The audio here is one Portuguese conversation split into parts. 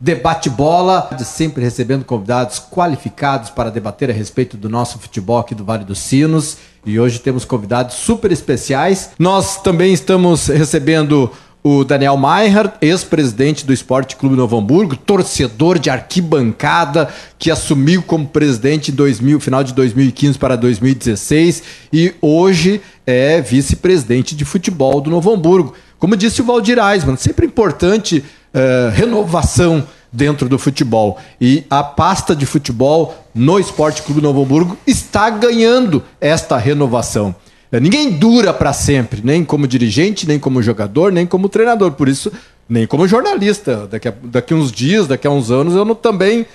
Debate Bola, sempre recebendo convidados qualificados para debater a respeito do nosso futebol aqui do Vale dos Sinos. E hoje temos convidados super especiais. Nós também estamos recebendo o Daniel Maier, ex-presidente do Esporte Clube Novo Hamburgo, torcedor de arquibancada, que assumiu como presidente em 2000, final de 2015 para 2016 e hoje é vice-presidente de futebol do Novo Hamburgo. Como disse o Valdir Eisman, sempre importante uh, renovação dentro do futebol. E a pasta de futebol no Esporte Clube Novo Hamburgo está ganhando esta renovação. Ninguém dura para sempre, nem como dirigente, nem como jogador, nem como treinador. Por isso, nem como jornalista. Daqui a, daqui uns dias, daqui a uns anos, eu não, também.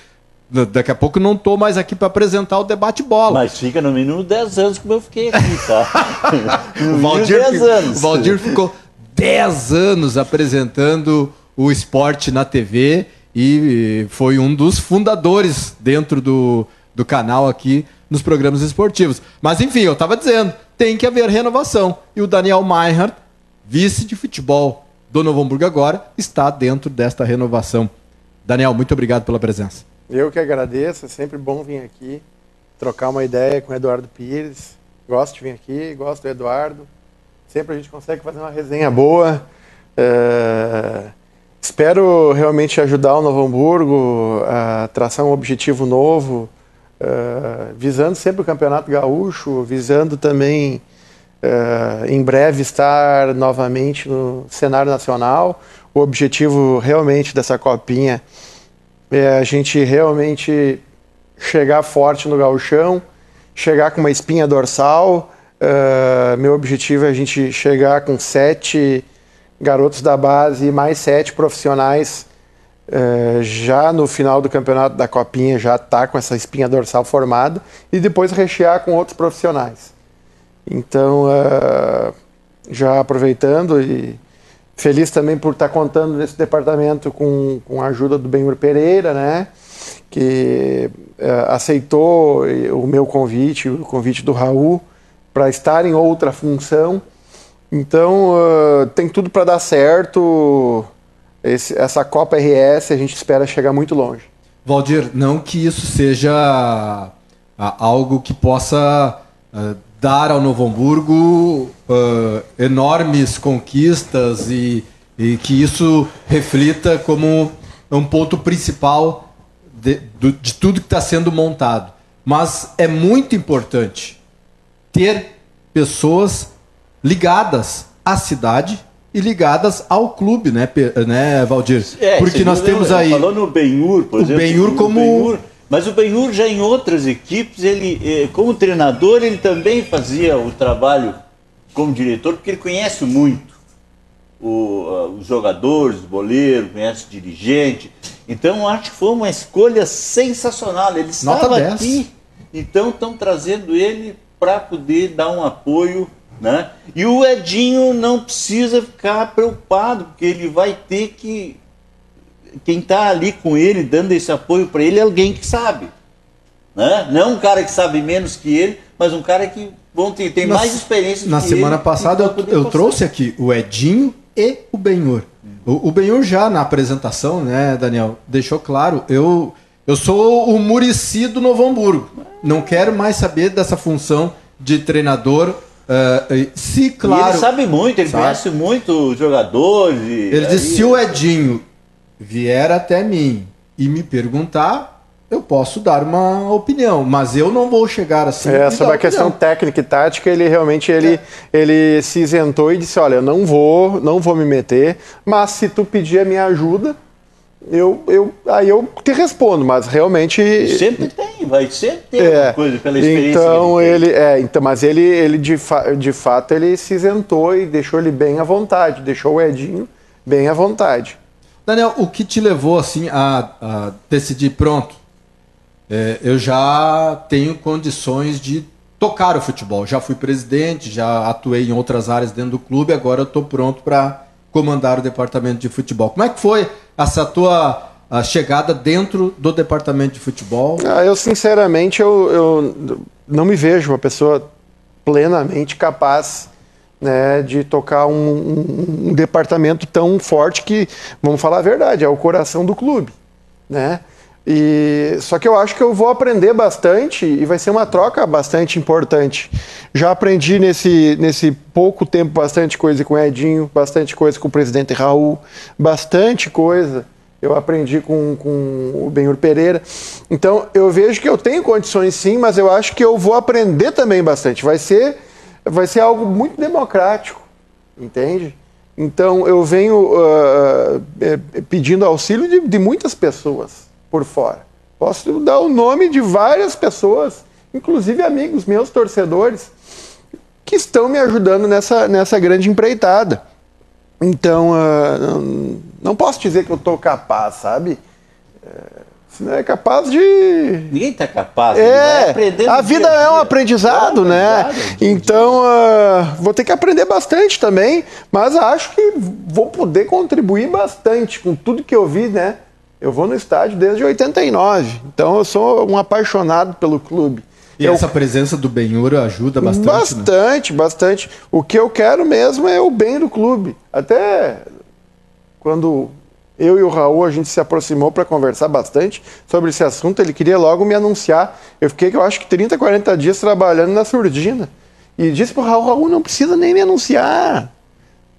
Daqui a pouco não estou mais aqui para apresentar o debate bola. Mas fica no mínimo 10 anos como eu fiquei aqui, tá? o, Valdir, 10 anos. o Valdir ficou 10 anos apresentando o esporte na TV e foi um dos fundadores dentro do, do canal aqui nos programas esportivos. Mas enfim, eu estava dizendo, tem que haver renovação. E o Daniel Meinhardt, vice de futebol do Novo Hamburgo agora, está dentro desta renovação. Daniel, muito obrigado pela presença. Eu que agradeço, é sempre bom vir aqui, trocar uma ideia com o Eduardo Pires. Gosto de vir aqui, gosto do Eduardo. Sempre a gente consegue fazer uma resenha boa. É... Espero realmente ajudar o Novo Hamburgo a traçar um objetivo novo, uh, visando sempre o Campeonato Gaúcho, visando também uh, em breve estar novamente no cenário nacional. O objetivo realmente dessa copinha é a gente realmente chegar forte no gauchão, chegar com uma espinha dorsal. Uh, meu objetivo é a gente chegar com sete garotos da base e mais sete profissionais é, já no final do campeonato da Copinha já está com essa espinha dorsal formada e depois rechear com outros profissionais. Então, é, já aproveitando e feliz também por estar tá contando nesse departamento com, com a ajuda do Benhur Pereira, né? que é, aceitou o meu convite, o convite do Raul, para estar em outra função. Então, uh, tem tudo para dar certo esse, essa Copa RS a gente espera chegar muito longe. Valdir, não que isso seja ah, algo que possa uh, dar ao Novo Hamburgo uh, enormes conquistas e, e, que isso reflita como um ponto principal de, de tudo que está sendo montado. Mas é muito importante ter pessoas ligadas à cidade e ligadas ao clube, né, né Valdir? É, Porque nós temos aí. Falou no Benhur, por o exemplo. Benhur como. Benhur, mas o Benhur já em outras equipes, ele, eh, como treinador, ele também fazia o trabalho como diretor, porque ele conhece muito o, os jogadores, o goleiro, conhece o dirigente. Então acho que foi uma escolha sensacional. Ele estava aqui, então estão trazendo ele para poder dar um apoio né? E o Edinho não precisa ficar preocupado, porque ele vai ter que. Quem está ali com ele, dando esse apoio para ele, é alguém que sabe. Né? Não um cara que sabe menos que ele, mas um cara que bom, tem, tem na, mais experiência Na semana ele, passada eu, eu trouxe aqui o Edinho e o Benhur. O, o Benhur já na apresentação, né, Daniel, deixou claro, eu, eu sou o Murici do Novo Hamburgo. Não quero mais saber dessa função de treinador Uh, se claro. E ele sabe muito, ele sabe. conhece muito jogadores. Ele disse: se o Edinho vier até mim e me perguntar, eu posso dar uma opinião, mas eu não vou chegar assim. É, sobre a questão técnica e tática, ele realmente ele, é. ele se isentou e disse: olha, eu não vou, não vou me meter, mas se tu pedir a minha ajuda, eu, eu, aí eu te respondo, mas realmente. Sempre tem, vai sempre ter é, alguma coisa pela experiência. Então ele, ele é, então, mas ele, ele de, fa, de fato ele se isentou e deixou ele bem à vontade, deixou o Edinho bem à vontade. Daniel, o que te levou assim a, a decidir pronto? É, eu já tenho condições de tocar o futebol. Já fui presidente, já atuei em outras áreas dentro do clube, agora eu estou pronto para comandar o departamento de futebol. Como é que foi essa tua a chegada dentro do departamento de futebol? Ah, eu, sinceramente, eu, eu não me vejo uma pessoa plenamente capaz né, de tocar um, um, um, departamento tão forte que, vamos falar a verdade, é o coração do clube. né? E só que eu acho que eu vou aprender bastante e vai ser uma troca bastante importante. Já aprendi nesse, nesse pouco tempo bastante coisa com o Edinho, bastante coisa com o presidente Raul, bastante coisa eu aprendi com, com o Benhur Pereira. Então eu vejo que eu tenho condições sim, mas eu acho que eu vou aprender também bastante. Vai ser, vai ser algo muito democrático, entende? Então eu venho uh, pedindo auxílio de, de muitas pessoas por fora. Posso dar o nome de várias pessoas, inclusive amigos meus, torcedores, que estão me ajudando nessa, nessa grande empreitada. Então, uh, não posso dizer que eu estou capaz, sabe? É, é capaz de. Ninguém está capaz. É, a vida é um aprendizado, é um né? Aprendizado, então, uh, vou ter que aprender bastante também, mas acho que vou poder contribuir bastante com tudo que eu vi, né? Eu vou no estádio desde 89, então eu sou um apaixonado pelo clube. E eu... essa presença do Benhur ajuda bastante? Bastante, né? bastante. O que eu quero mesmo é o bem do clube. Até quando eu e o Raul a gente se aproximou para conversar bastante sobre esse assunto, ele queria logo me anunciar. Eu fiquei, eu acho que 30, 40 dias trabalhando na surdina. E disse para o Raul, Raul, não precisa nem me anunciar.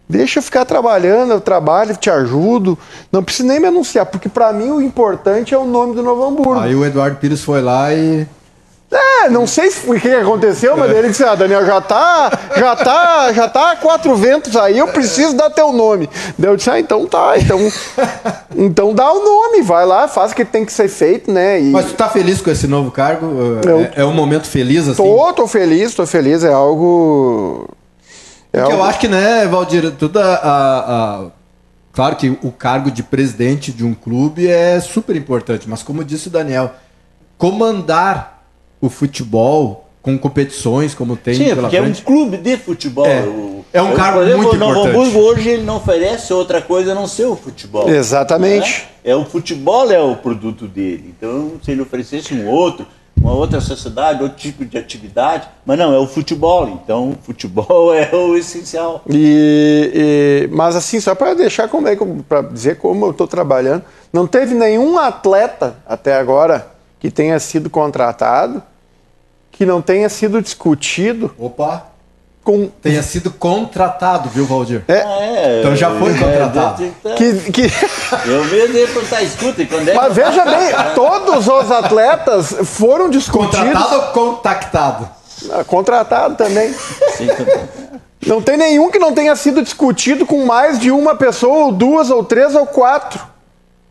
Deixa eu ficar trabalhando, eu trabalho, te ajudo. Não precisa nem me anunciar, porque para mim o importante é o nome do Novo Hamburgo. Aí o Eduardo Pires foi lá e. É, não sei o que aconteceu, mas ele disse: Ah, Daniel, já tá, já tá, já tá quatro ventos aí, eu preciso dar teu nome. Daí eu disse: Ah, então tá, então, então dá o nome, vai lá, faz o que tem que ser feito, né? E... Mas tu tá feliz com esse novo cargo? Eu... É, é um momento feliz assim? Tô, tô feliz, tô feliz, é algo é Porque eu acho que, né, Valdir, toda a, a, Claro que o cargo de presidente de um clube é super importante, mas como disse o Daniel, comandar o futebol com competições como tem Sim, porque frente, é um clube de futebol. É, o, é um cargo exemplo, muito o Novo importante. Hamburgo hoje ele não oferece outra coisa a não ser o futebol. Exatamente. Né? É o futebol é o produto dele. Então, se ele oferecesse um outro, uma outra sociedade, outro tipo de atividade, mas não, é o futebol, então o futebol é o essencial. E, e mas assim, só para deixar como é, para dizer como eu estou trabalhando, não teve nenhum atleta até agora que tenha sido contratado, que não tenha sido discutido. Opa! Com... tenha sido contratado, viu, Valdir? É. Ah, é, então já foi é, contratado. É, que, que... Eu mesmo ia perguntar, escuta, quando é Mas veja bem, todos os atletas foram discutidos. Contratado ou contactado? Ah, contratado também. Sim, não tem nenhum que não tenha sido discutido com mais de uma pessoa, ou duas, ou três, ou quatro.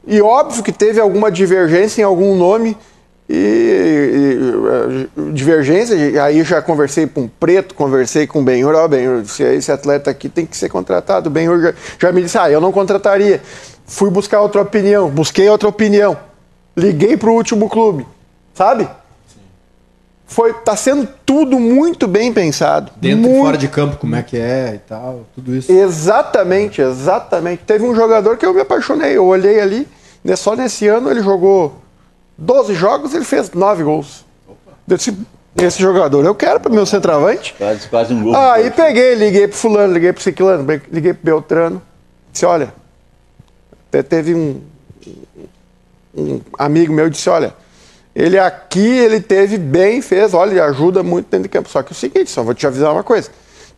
E óbvio que teve alguma divergência em algum nome e, e, divergência, aí já conversei com o Preto, conversei com o Benhur, ó, Benhur, se esse atleta aqui tem que ser contratado, o Benhur já, já me disse, ah, eu não contrataria. Fui buscar outra opinião, busquei outra opinião, liguei para o último clube, sabe? Foi, tá sendo tudo muito bem pensado. Dentro muito... e fora de campo, como é que é e tal, tudo isso. Exatamente, exatamente. Teve um jogador que eu me apaixonei, eu olhei ali, né, só nesse ano ele jogou 12 jogos, ele fez 9 gols. Desse, esse jogador eu quero para meu centroavante. Quase, quase um gol. Aí peguei, liguei pro fulano, liguei pro ciclano, liguei pro Beltrano. Disse, olha, até teve um, um amigo meu disse, olha, ele aqui, ele teve bem, fez, olha, ele ajuda muito dentro de campo. Só que é o seguinte, só vou te avisar uma coisa.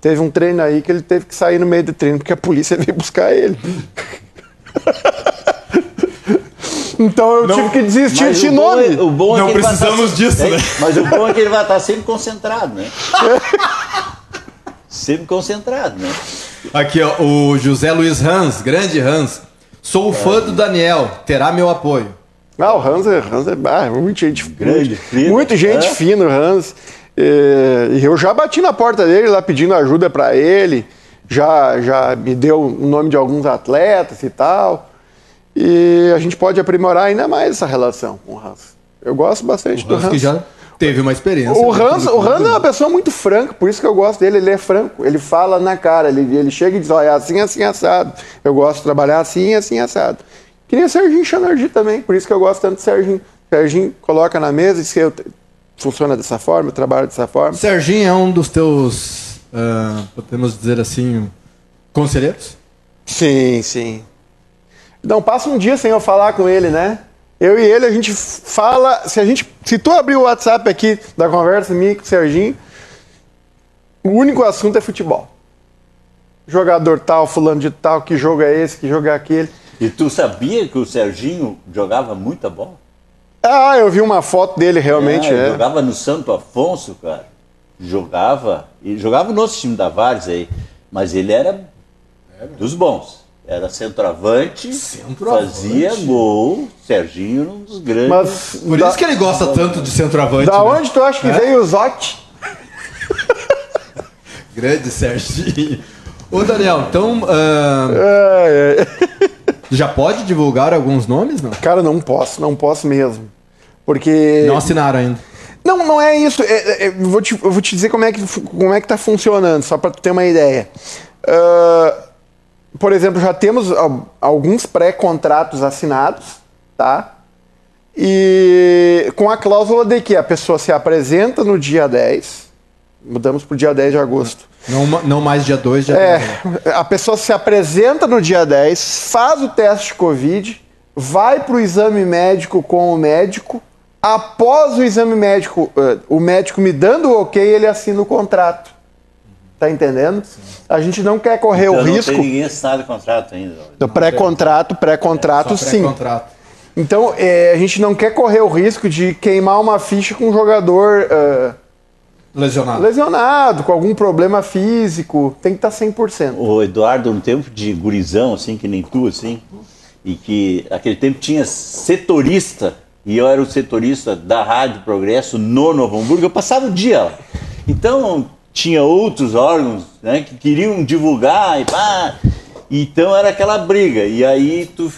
Teve um treino aí que ele teve que sair no meio do treino porque a polícia veio buscar ele. Então eu não, tive que desistir de nome. É, o bom é não precisamos tá, disso, é, né? Mas o bom é que ele vai estar sempre concentrado, né? sempre concentrado, né? Aqui, ó, o José Luiz Hans, grande Hans. Sou fã do Daniel, terá meu apoio. Ah, o Hans é, Hans é ah, muito gente grande, muito, fino, muito gente é? fina, o Hans. E eu já bati na porta dele lá pedindo ajuda para ele, já, já me deu o nome de alguns atletas e tal. E a gente pode aprimorar ainda mais essa relação com o Hans. Eu gosto bastante o do Hans. Hans. que já teve uma experiência. O Hans, o Hans é uma pessoa muito franca, por isso que eu gosto dele. Ele é franco, ele fala na cara, ele, ele chega e diz: olha, assim, assim, assado. Eu gosto de trabalhar assim, assim, assado. Que nem o Serginho Chanardi também, por isso que eu gosto tanto do Serginho. O Serginho coloca na mesa e diz que eu, funciona dessa forma, eu trabalho dessa forma. Serginho é um dos teus, uh, podemos dizer assim, conselheiros? Sim, sim. Não passa um dia sem eu falar com ele, né? Eu e ele, a gente fala. Se, a gente, se tu abrir o WhatsApp aqui da conversa minha com o Serginho, o único assunto é futebol. Jogador tal, fulano de tal, que jogo é esse, que jogo é aquele. E tu sabia que o Serginho jogava muita bola? Ah, eu vi uma foto dele realmente. É, É, Jogava no Santo Afonso, cara. Jogava. E jogava no outro time da Vares aí. Mas ele era dos bons. Era centroavante, Centroavante. fazia gol. Serginho era um dos grandes. Mas Por da, isso que ele gosta tanto de centroavante. da né? onde tu acha que É? veio o Zotti? Grande Serginho. Ô, Daniel, então. ah, É, é. já pode divulgar alguns nomes, não? Cara, não posso, não posso mesmo. Porque. Não assinaram ainda. Não, não é isso. É- é- é, eu, vou te, eu vou te dizer como é que, como é que tá funcionando, só para tu ter uma ideia. Ah, por exemplo, já temos al- alguns pré-contratos assinados, tá? E com a cláusula de que a pessoa se apresenta no dia 10, mudamos para o dia 10 de agosto. Não, não mais dia 2, dia É, 10. a pessoa se apresenta no dia 10, faz o teste de Covid, vai para o exame médico com o médico. Após o exame médico, eh, o médico me dando o ok, ele assina o contrato. Tá entendendo? A gente não quer correr Então o não risco tem ninguém assinado contrato ainda. do pré-contrato, pré-contrato Só sim. pré-contrato. Então, eh, a gente não quer correr o risco de queimar uma ficha com um jogador eh, Lesionado. lesionado, com algum problema físico. Tem que tá estar 100%. O Eduardo, um tempo de gurizão, assim, que nem tu, assim, e que aquele tempo tinha setorista, e eu era o setorista da Rádio Progresso no Novo Hamburgo, eu passava o dia lá. Então, tinha outros órgãos né, que queriam divulgar, e pá, então era aquela briga, e aí tu,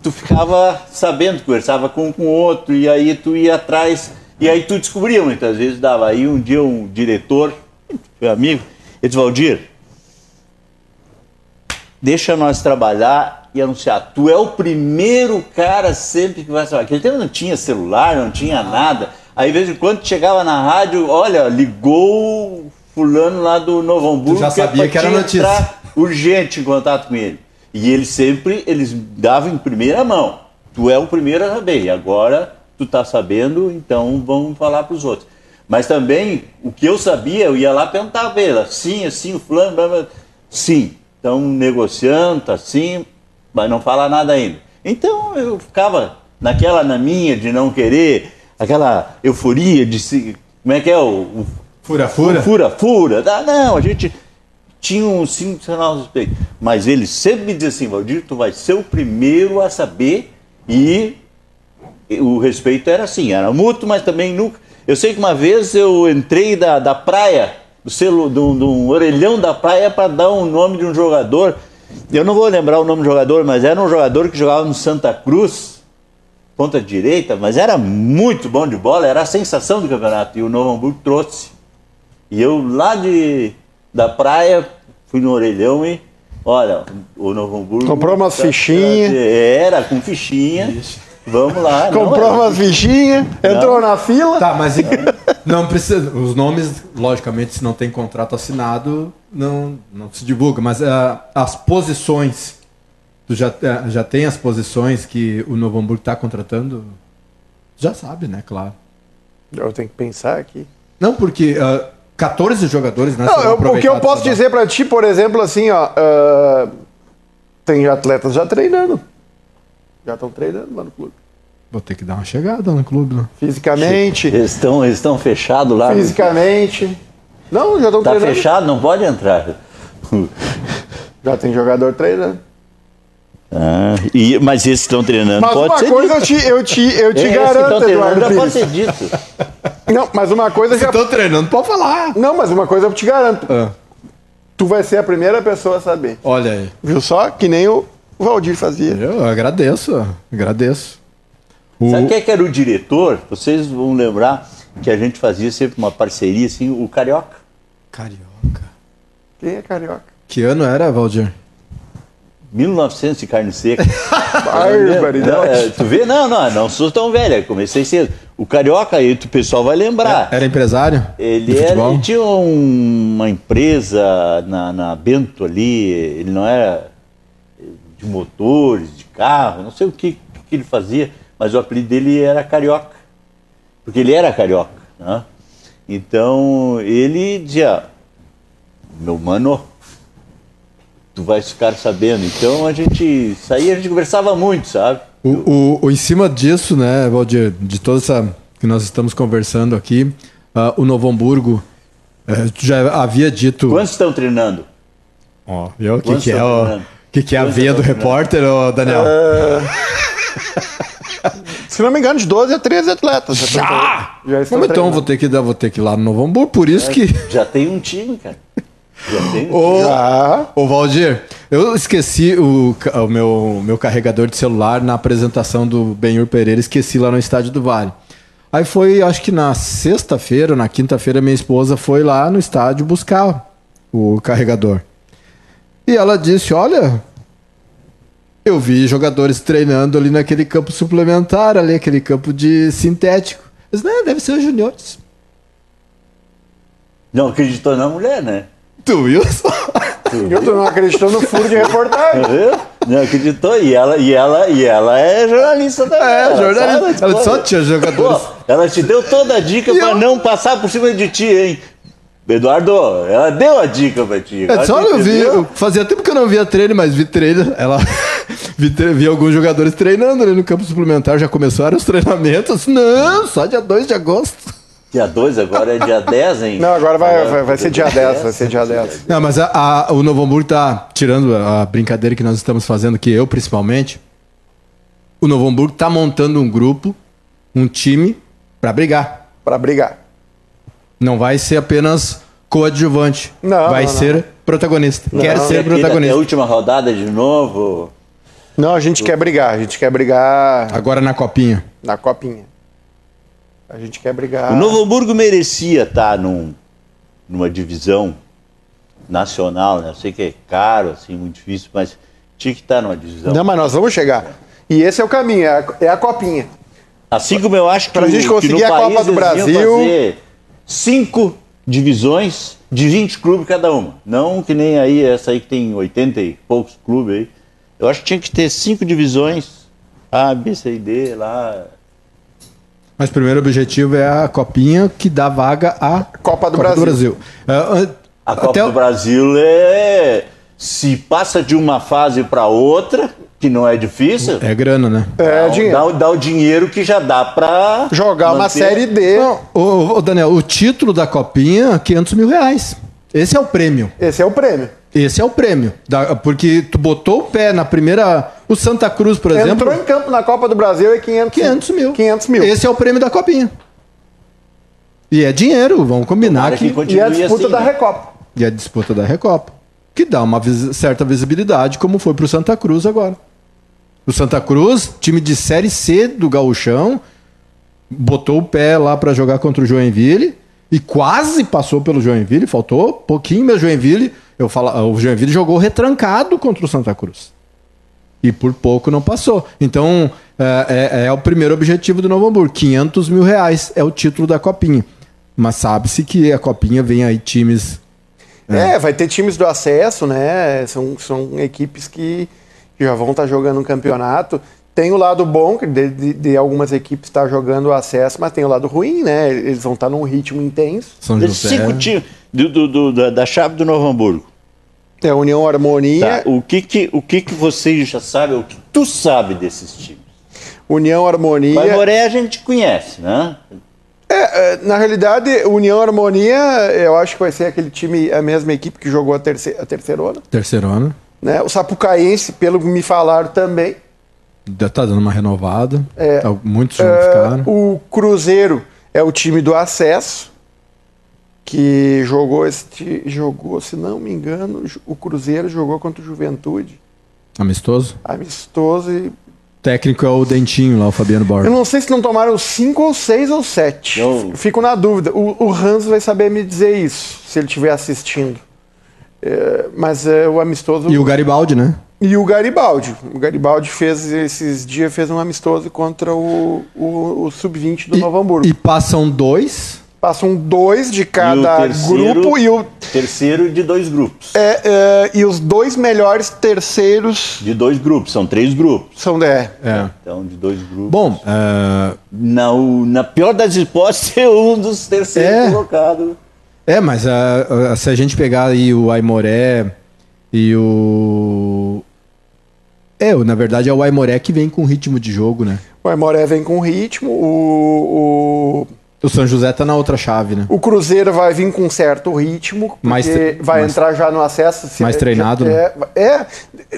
tu ficava sabendo, conversava com um com o outro, e aí tu ia atrás, e aí tu descobria muitas vezes, dava. Aí um dia um diretor, meu amigo, ele disse, Valdir, deixa nós trabalhar e anunciar. Tu é o primeiro cara sempre que vai trabalhar. Aquele tempo não tinha celular, não tinha nada. Aí, de vez em quando, chegava na rádio, olha, ligou fulano lá do Novo Hamburgo. já é sabia pra que era notícia. urgente em contato com ele. E eles sempre, eles davam em primeira mão. Tu é o primeiro a saber. E agora tu tá sabendo, então vamos falar para os outros. Mas também, o que eu sabia, eu ia lá perguntar pra ele, assim, assim, o fulano, blá, blá. sim, estão negociando, tá assim, mas não fala nada ainda. Então eu ficava naquela na minha de não querer, aquela euforia de se, como é que é o, o Fura-fura? fura, fura. Ah, não, a gente tinha um cinco sinal de respeito. Mas ele sempre me dizia assim, Valdir, tu vai ser o primeiro a saber e o respeito era assim, era mútuo, mas também nunca. Eu sei que uma vez eu entrei da, da praia, do, selo, do, do orelhão da praia para dar um nome de um jogador. Eu não vou lembrar o nome do jogador, mas era um jogador que jogava no Santa Cruz, ponta direita, mas era muito bom de bola, era a sensação do campeonato. E o Novo Hamburgo trouxe. E eu lá de, da praia fui no orelhão e, olha, o Novo Hamburgo. Comprou umas tra- fichinhas. Era, com fichinha. Vamos lá. Comprou era- umas fichinhas, entrou na fila. Tá, mas não precisa. Os nomes, logicamente, se não tem contrato assinado, não, não se divulga. Mas ah, as posições. Tu já, ah, já tem as posições que o Novo Hamburgo está contratando? Já sabe, né? Claro. Eu tenho que pensar aqui. Não, porque ah, 14 jogadores, né? Não, eu- o que eu posso dizer pra ti, por exemplo, assim, ó. ah, tem atletas já treinando. Já estão treinando lá no clube. Vou ter que dar uma chegada no clube, né? Fisicamente. Eles estão eles estão fechados lá. Fisicamente. Não, já estão Tá treinando. fechado, não pode entrar. Já tem jogador treinando. Ah, e, mas esses que estão treinando Mas pode uma ser coisa eu dito. te, eu te, eu te Esses que estão garanto, Eduardo pode ser dito. Não, mas uma coisa já. estão treinando, pode falar. Não, mas uma coisa eu te garanto. Ah, Tu vai ser a primeira pessoa a saber. olha aí. Viu só? Que nem o Valdir fazia. Eu agradeço, agradeço. O- Sabe quem é que era o diretor? Vocês vão lembrar que a gente fazia sempre uma parceria assim, o Carioca. Carioca. Quem é carioca? Que ano era, Valdir? 1900 de carne seca. Não, Barbaridade. é, tu vê? Não, não, não sou tão velha, comecei cedo. O Carioca, aí o pessoal vai lembrar. Era empresário? Ele, era, ele tinha um- uma empresa na, na Bento ali, ele não era de motores, de carro, não sei o que, que ele fazia, mas o apelido dele era Carioca, porque ele era carioca. Né? Então ele dizia, meu mano, tu vais ficar sabendo. Então a gente saía, a gente conversava muito, sabe? O, o, o, em cima disso, né, Valdir, de toda essa que nós estamos conversando aqui, uh, o Novo Hamburgo uh, já havia dito. Quantos estão treinando? Ó, oh, viu? O que, que é o que, que é a veia do repórter, ô, Daniel? Uh... Se não me engano, de 12 a 13 atletas. Já! Já, já estão então vou ter, que, vou ter que ir lá no Novo Hamburgo, por isso é, que. Já tem um time, cara. Ô. Ô, Valdir, eu esqueci o, o meu, meu carregador de celular na apresentação do Benhur Pereira, esqueci lá no Estádio do Vale. Aí foi, acho que na sexta-feira, na quinta-feira, minha esposa foi lá no estádio buscar o carregador. E ela disse: Olha, eu vi jogadores treinando ali naquele campo suplementar, ali, aquele campo de sintético. Mas não, deve ser os juniores. Não acreditou na mulher, né? Tu viu só? Tu viu? Tu não acreditou no furo de reportagem. Não acreditou. E ela, e ela, e ela é jornalista também. É, ela jornalista. Ela só tinha jogadores. Pô, ela te deu toda a dica para não passar por cima de ti, hein? Eduardo, ela deu a dica pra ti. É, só eu vi. Eu fazia tempo que eu não via treino, mas vi treino. Ela vi, vi, alguns jogadores treinando ali no campo suplementar. Já começaram os treinamentos. Não, só dia 2 de agosto. Dia 2 agora é dia 10, hein? Não, agora vai, vai, vai ser dia 10, vai ser dia 10. Não, mas a, a, o Novo Hamburgo tá tirando a brincadeira que nós estamos fazendo, que eu principalmente. O Novo Hamburgo tá montando um grupo, um time, para brigar. Para brigar. Não vai ser apenas coadjuvante. Não, vai não, ser não. protagonista. Não. Quer ser protagonista. a última rodada de novo. Não, a gente quer brigar. A gente quer brigar. Agora na copinha. Na copinha. A gente quer brigar. O Novo Hamburgo merecia estar num, numa divisão nacional, né? Eu sei que é caro, assim, muito difícil, mas tinha que estar numa divisão. Não, mas nós vamos chegar. E esse é o caminho, é a, é a copinha. Assim como eu acho que, pra gente conseguir a Copa do Brasil. Fazer cinco divisões de 20 clubes cada uma. Não que nem aí, essa aí que tem 80 e poucos clubes aí. Eu acho que tinha que ter cinco divisões, A, B, C e D lá. Mas o primeiro objetivo é a copinha que dá vaga à Copa do Copa Brasil. Do Brasil. Uh, a Copa do Brasil é. Se passa de uma fase para outra, que não é difícil. É grana, né? É dá, dinheiro. Dá, dá, o dinheiro que já dá pra. Jogar manter. uma série D. Não, ô, ô, Daniel, o título da Copinha, 500 mil reais. Esse é o prêmio. Esse é o prêmio. Esse é o prêmio. Da, porque tu botou o pé na primeira. O Santa Cruz, por Entrou exemplo. Entrou em campo na Copa do Brasil e 500, 500 mil. 500 mil. Esse é o prêmio da Copinha. E é dinheiro, vamos combinar que. que e a disputa assim, da né? Recopa. E a disputa da Recopa. Que dá uma vis certa visibilidade, como foi pro Santa Cruz agora. O Santa Cruz, time de Série C do Gauchão, botou o pé lá para jogar contra o Joinville e quase passou pelo Joinville, faltou pouquinho, mas Joinville, eu falo, o Joinville jogou retrancado contra o Santa Cruz. E por pouco não passou. Então, é, é, é o primeiro objetivo do Novo Hamburgo. 500 mil reais é o título da Copinha. Mas sabe-se que a Copinha vem aí times... É. é, vai ter times do acesso, né? São, são equipes que que já vão estar tá jogando um campeonato. Tem o lado bom, de, de, de algumas equipes estar tá jogando o acesso, mas tem o lado ruim, né? Eles vão estar tá num ritmo intenso. São José. Cinco times do, do, do, da, da chave do Novo Hamburgo. É União Harmonia. Tá. O, que que, o que que vocês já sabem, o que tu sabe desses times? União Harmonia. Baimoré a gente conhece, né? É, é, na realidade, União Harmonia, eu acho que vai ser aquele time, a mesma equipe que jogou a, terceira, a terceirona. Terceirona. Né? O Sapucaense, pelo que me falaram também. Tá dando uma renovada. É, tá, muitos é, ficaram. O Cruzeiro é o time do acesso. Que jogou, este, jogou, se não me engano, o Cruzeiro jogou contra o Juventude. Amistoso? Amistoso e técnico é o Dentinho lá, o Fabiano Borges. Eu não sei se não tomaram cinco ou seis ou sete. Fico na dúvida. O, o Hans vai saber me dizer isso, se ele estiver assistindo. É, mas é o amistoso. E o Garibaldi, né? E o Garibaldi. O Garibaldi fez esses dias fez um amistoso contra o, o, o sub-20 do e, Novo Hamburgo. E passam dois Passam dois de cada terceiro- grupo e, o, Terceiro de dois grupos. é, é, e os dois melhores terceiros De dois grupos, são três grupos. são de. É. Então, de dois grupos. Bom, é, Na, na pior das hipóteses, ser um dos terceiros É. colocados. é, mas ah, ah, se a gente pegar aí o Aimoré e o. É, na verdade é o Aimoré que vem com ritmo de jogo, né? O Aimoré vem com ritmo, o, O São José tá na outra chave, né? o, o Cruzeiro vai vir com certo ritmo, Mais vai mais- entrar já no acesso. se- mais treinado, né? É, é,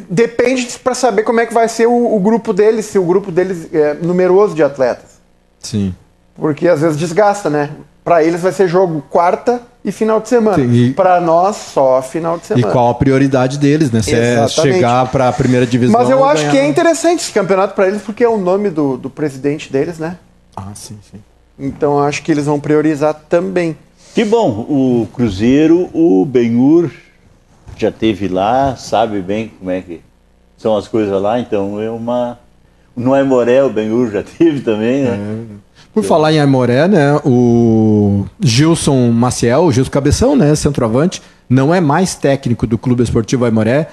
depende para saber como é que vai ser o, o grupo deles, se o grupo deles é numeroso de atletas. Sim. Porque às vezes desgasta, né? Para eles vai ser jogo quarta e final de semana. E- Para nós, só final de E semana. qual a prioridade deles, né? Se é Exatamente. chegar pra primeira divisão. Mas eu acho ganhar- que é interessante esse campeonato para eles, porque é o nome do, do presidente deles, né? Ah, sim, sim. Então acho que eles vão priorizar também. Que bom, o Cruzeiro, o Benhur já teve lá, sabe bem como é que são as coisas lá, então é uma. No Aimoré, o Benhur já teve também, né? Por falar em Aimoré, né? O Gilson Maciel, o Gilson Cabeção, né? Centroavante, não é mais técnico do Clube Esportivo Aimoré.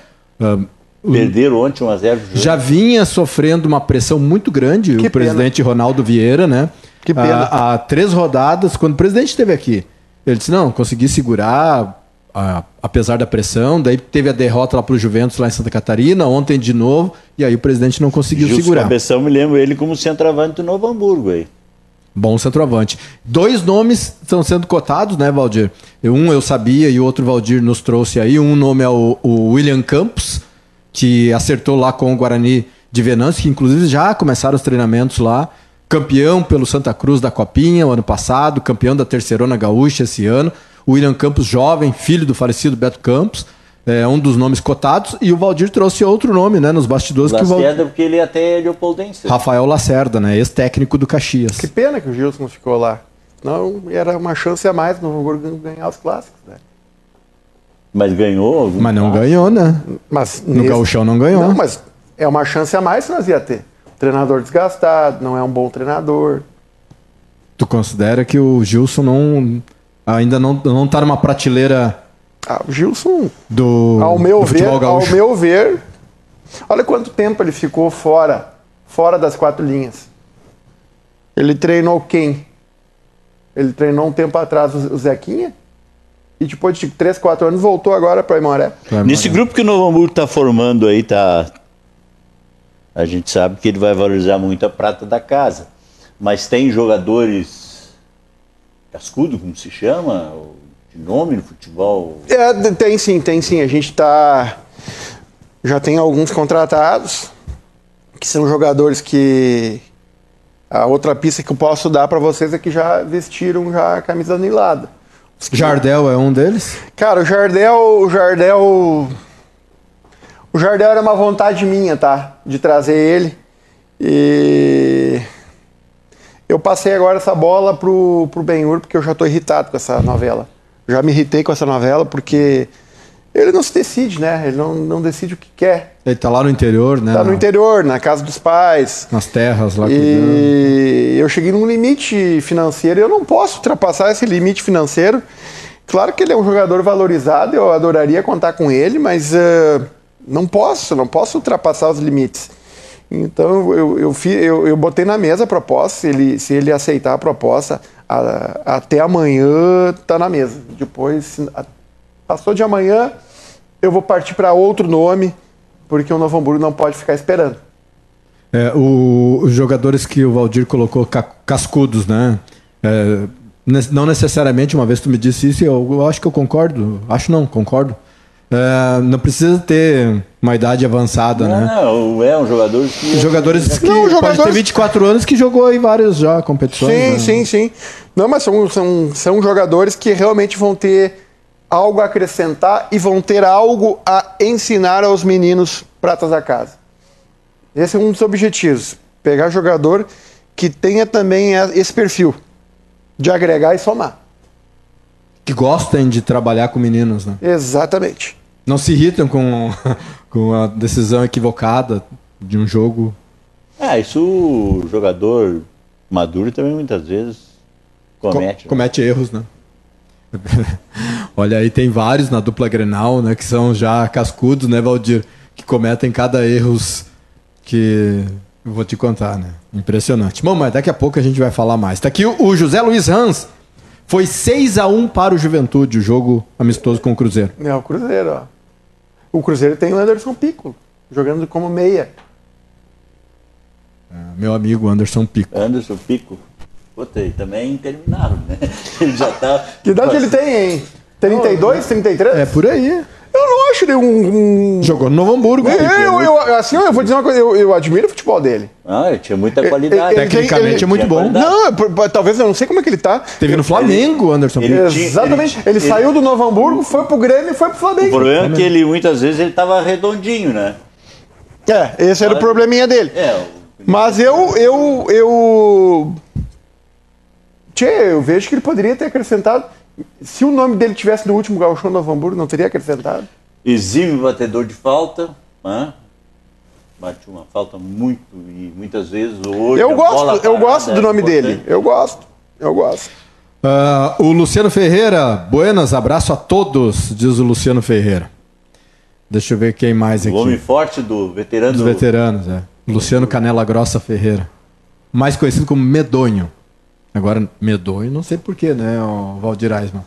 O- Perderam ontem 1 a 0 já vinha sofrendo uma pressão muito grande, Que o presidente Ronaldo Vieira, né? Que pena. Há, há três rodadas, quando o presidente esteve aqui, ele disse: não, consegui segurar, a- apesar da pressão. Daí teve a derrota lá para o Juventus, lá em Santa Catarina, ontem de novo, e aí o presidente não conseguiu Gilson segurar. Cabeção, me lembro ele como centroavante do Novo Hamburgo aí. Bom centroavante. Dois nomes estão sendo cotados, né, Valdir? Um eu sabia e o outro Valdir nos trouxe aí. Um nome é o, o William Campos, que acertou lá com o Guarani de Venâncio, que inclusive já começaram os treinamentos lá. Campeão pelo Santa Cruz da Copinha o ano passado, campeão da Terceirona Gaúcha esse ano. O William Campos, jovem, filho do falecido Beto Campos, é um dos nomes cotados. E o Valdir trouxe outro nome, né, nos bastidores que o Valdir. Lacerda, porque ele é até leopoldense. Rafael Lacerda, né, ex-técnico do Caxias. Que pena que o Gilson não ficou lá. Não, era uma chance a mais no Hamburgo ganhar os clássicos, né? Mas ganhou algum Mas não clássico? ganhou, né? Mas No Gauchão não ganhou. Não, mas é uma chance a mais que nós ia ter. Treinador desgastado, não é um bom treinador. Tu considera que o Gilson não ainda não, não tá numa prateleira Ah, o Gilson, do, ao meu do ver, ao meu ver, olha quanto tempo ele ficou fora, fora das quatro linhas. Ele treinou quem? Ele treinou um tempo atrás o Zequinha e depois de 3, 4 anos voltou agora para Imoré. Nesse grupo que o Novo Hamburgo está formando aí, tá. A gente sabe que ele vai valorizar muito a prata da casa. Mas tem jogadores cascudo, como se chama, de nome no futebol. É, tem sim, tem sim. A gente tá. Já tem alguns contratados, que são jogadores que. A outra pista que eu posso dar para vocês é que já vestiram já a camisa anilada. Jardel é um deles? Cara, o Jardel. O Jardel. O Jardel era uma vontade minha, tá? De trazer ele. E. Eu passei agora essa bola pro, pro Benhur, porque eu já tô irritado com essa novela. Já me irritei com essa novela, porque ele não se decide, né? Ele não, não decide o que quer. Ele tá lá no interior, né? Tá no interior, na casa dos pais. Nas terras lá cuidando. E eu cheguei num limite financeiro e eu não posso ultrapassar esse limite financeiro. Claro que ele é um jogador valorizado, eu adoraria contar com ele, mas eh, não posso, não posso ultrapassar os limites. Então eu, eu, eu, eu botei na mesa a proposta, se ele, se ele aceitar a proposta, a- até amanhã tá na mesa. Depois, se- a- passou de amanhã, eu vou partir para outro nome, porque o Novo Hamburgo não pode ficar esperando. É, o- os jogadores que o Valdir colocou ca- cascudos, né? É, não necessariamente, uma vez tu me disse isso, eu, eu acho que eu concordo. Acho não, concordo. É, não precisa ter uma idade avançada, né? Não, é um jogador que. Jogadores que Não, pode jogadores- ter 24 anos que jogou em várias já competições. Sim, né? sim, sim. Não, mas são, são, são jogadores que realmente vão ter algo a acrescentar e vão ter algo a ensinar aos meninos pratas da casa. Esse é um dos objetivos. Pegar jogador que tenha também esse perfil de agregar e somar. Que gostem de trabalhar com meninos, né? Exatamente. Não se irritam com, com a decisão equivocada de um jogo. Ah, isso o jogador maduro também muitas vezes Comete. Co comete erros, né? Olha aí, tem vários na dupla Grenal, né? Que são já cascudos, né, Valdir? Que cometem cada erros que eu vou te contar, né? Impressionante. Bom, mas daqui a pouco a gente vai falar mais. Tá aqui o José Luiz Hans. Foi 6 a 1 para o Juventude, o jogo amistoso com o Cruzeiro. É, o Cruzeiro, ó. O Cruzeiro tem o Anderson Pico, jogando como meia. É, meu amigo Anderson Pico. Anderson Pico. Puta, ele também é interminável, né? Ele já tá. Que idade ele tem, hein? 32, 33? É por aí. Eu não acho ele um. um... Jogou no Novo Hamburgo. É, eu, eu, assim, eu vou dizer uma coisa, eu, eu admiro o futebol dele. Ah, ele tinha muita qualidade. ele- Tecnicamente ele- é muito bom. qualidade. Não, por- por- talvez eu não sei como é que ele tá. Teve no Flamengo, Anderson Exatamente. Ele, ele- saiu do Novo Hamburgo, foi pro Grêmio e foi pro O Flamengo. problema é que ele muitas vezes ele tava redondinho, né? É, esse era o probleminha dele. É, o- Mas eu, eu, eu. Tchê, eu vejo que ele poderia ter acrescentado. Se o nome dele tivesse no último gauchão do Novo Hamburgo, não teria acrescentado. exímio batedor de falta, né? Bate uma falta muito e muitas vezes hoje. Eu gosto, eu gosto do é nome dele. importante. Eu gosto. Eu gosto. Ah, o Luciano Ferreira, buenas, abraço a todos, diz o Luciano Ferreira. Deixa eu ver quem mais O homem aqui. forte do veterano. Dos veteranos, é. Luciano Canela Grossa Ferreira. Mais conhecido como Medonho. Agora, Medonho, não sei porquê, né, o Valdir Eisman.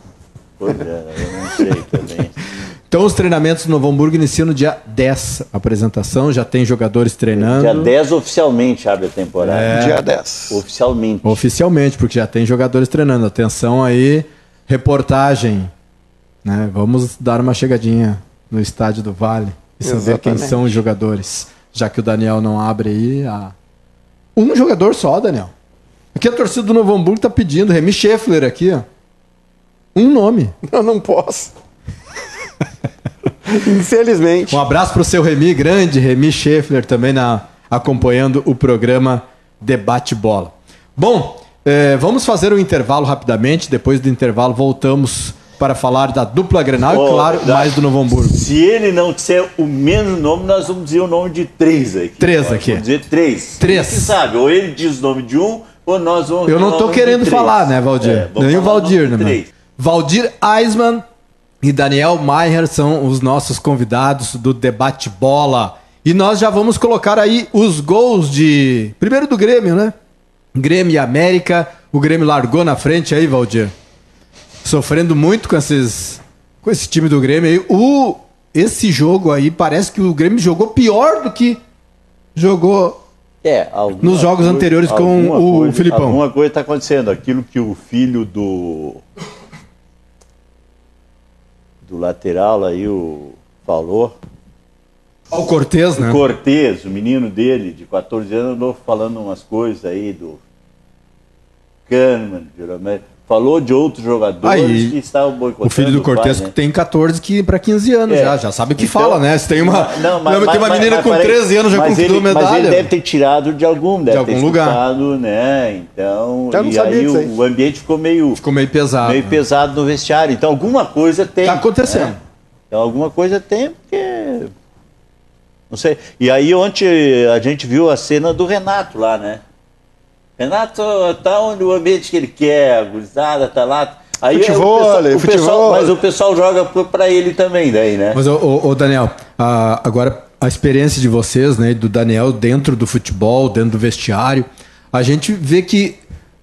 Pois é, eu não sei também. Então, os treinamentos no Novo Hamburgo iniciam no dia 10. A apresentação, já tem jogadores treinando. Dia 10 oficialmente abre a temporada. É. Dia 10. Oficialmente. Oficialmente, porque já tem jogadores treinando. Atenção aí, reportagem. Né? Vamos dar uma chegadinha no estádio do Vale e saber quem são os jogadores. Já que o Daniel não abre aí. A... Um jogador só, Daniel. Aqui a torcida do Novo Hamburgo tá pedindo. Remy Scheffler aqui, ó. Um nome. Eu não posso. Infelizmente. Um abraço pro seu Remy, grande Remy Scheffler, também na, acompanhando o programa Debate Bola. Bom, eh, vamos fazer um intervalo rapidamente. Depois do intervalo, voltamos para falar da dupla Grenal e, Ô, claro, da- mais do Novo Hamburgo. Se ele não disser o mesmo nome, nós vamos dizer o nome de três aqui. Três aqui. Vamos dizer três. Três. Quem sabe? Ou ele diz o nome de um, ou nós vamos Eu não tô querendo falar, né, Valdir? É, Nem o Valdir, né. Valdir Eisman e Daniel Maier são os nossos convidados do Debate Bola. E nós já vamos colocar aí os gols de. Primeiro do Grêmio, né? Grêmio e América. O Grêmio largou na frente aí, Valdir. Sofrendo muito com esses. Com esse time do Grêmio aí. O, esse jogo aí parece que o Grêmio jogou pior do que jogou É, alguma Nos jogos coisa- anteriores com o coisa- Filipão. Alguma coisa está acontecendo. Aquilo que o filho do. do lateral aí, o. falou. o Cortez, né? Cortez, o menino dele, de 14 anos, andou falando umas coisas aí do. Kahneman, Jeromel. Falou de outros jogadores Aí, que estavam boicotando. O filho do Cortez né? tem 14 que para 15 anos É. já, já sabe o que Então- fala, né? Se tem uma, Não, mas- tem uma menina mas com peraí, 13 anos já ele, medalha. Mas ele deve ter tirado de algum, deve De ter algum lugar. escutado, né? Então, Eu e sabia aí disso aí. o, o ambiente ficou meio, Ficou meio pesado. meio né? pesado no vestiário. Então alguma coisa tem. Tá acontecendo. né? Então alguma coisa tem, porque. Não sei. E aí ontem a gente viu a cena do Renato lá, né? Renato tá onde o ambiente que ele quer, a gurizada tá lá. Aí Futebol, o pessoal, o futebol. pessoal- mas o pessoal joga pra ele também, daí, né? Mas, ô, Daniel, a- agora a experiência de vocês, né, do Daniel dentro do futebol, dentro do vestiário, a gente vê que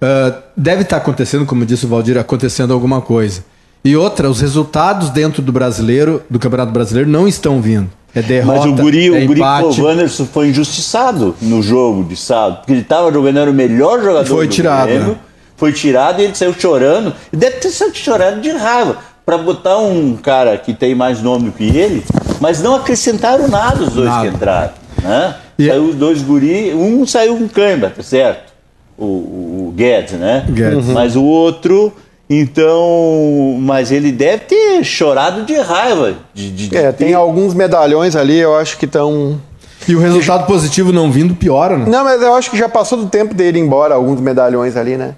ah, deve estar acontecendo, como disse o Valdir, acontecendo alguma coisa. E outra, os resultados dentro do brasileiro, do Campeonato Brasileiro, não estão vindo. É derrota, Mas o Guri, é o Guri o Wanderson foi injustiçado no jogo de sábado, porque ele estava jogando, era o melhor jogador Foi do tirado, Grêmio, né? foi tirado e ele saiu chorando, deve ter saído chorando de raiva, para botar um cara que tem mais nome do que ele, mas não acrescentaram nada os dois Nada. que entraram, né? E- Saiu os dois Guri, um saiu com cãibra, tá certo? O, o, Guedes, né? Guedes. Mas o outro... Então, mas ele deve ter chorado de raiva. De, de- É, de tem alguns medalhões ali, eu acho que estão. E o resultado positivo não vindo piora, né? Não, mas eu acho que já passou do tempo dele ir embora, alguns medalhões ali, né?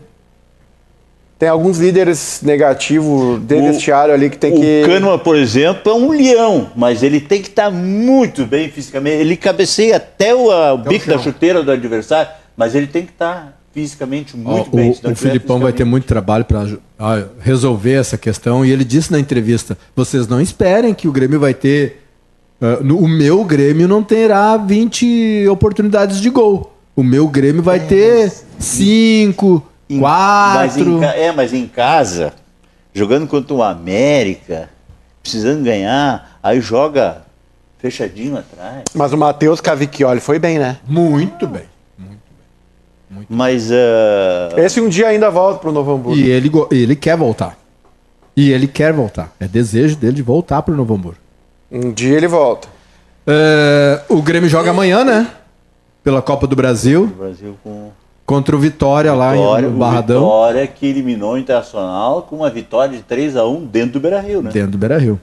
Tem alguns líderes negativos de O- vestiário ali que tem o que. Kahneman, por exemplo, é um leão, mas ele tem que estar muito bem fisicamente. Ele cabeceia até o, a- o bico da chuteira do adversário, mas ele tem que estar fisicamente muito bem. o, Se não o tiver Filipão vai ter muito trabalho para resolver essa questão. E ele disse na entrevista: vocês não esperem que o Grêmio vai ter. ah, no- o meu Grêmio não terá 20 oportunidades de gol. O meu Grêmio vai ter 5, Em- mas em 4. ca- é, mas em casa, jogando contra o América, precisando ganhar, aí joga fechadinho atrás. Mas o Matheus Cavicchioli foi bem, né? Muito bem. Mas ah, Esse um dia ainda volta pro Novo Hamburgo. E ele, ele quer voltar. E ele quer voltar. É desejo dele de voltar para o Novo Hamburgo. Um dia ele volta. É, o Grêmio joga amanhã, né? Pela Copa do Brasil. o Brasil com Contra o Vitória lá Vitória, em o Barradão. Vitória que eliminou o Internacional com uma vitória de 3 a 1 dentro do Beira-Rio, né? Dentro do Beira Rio.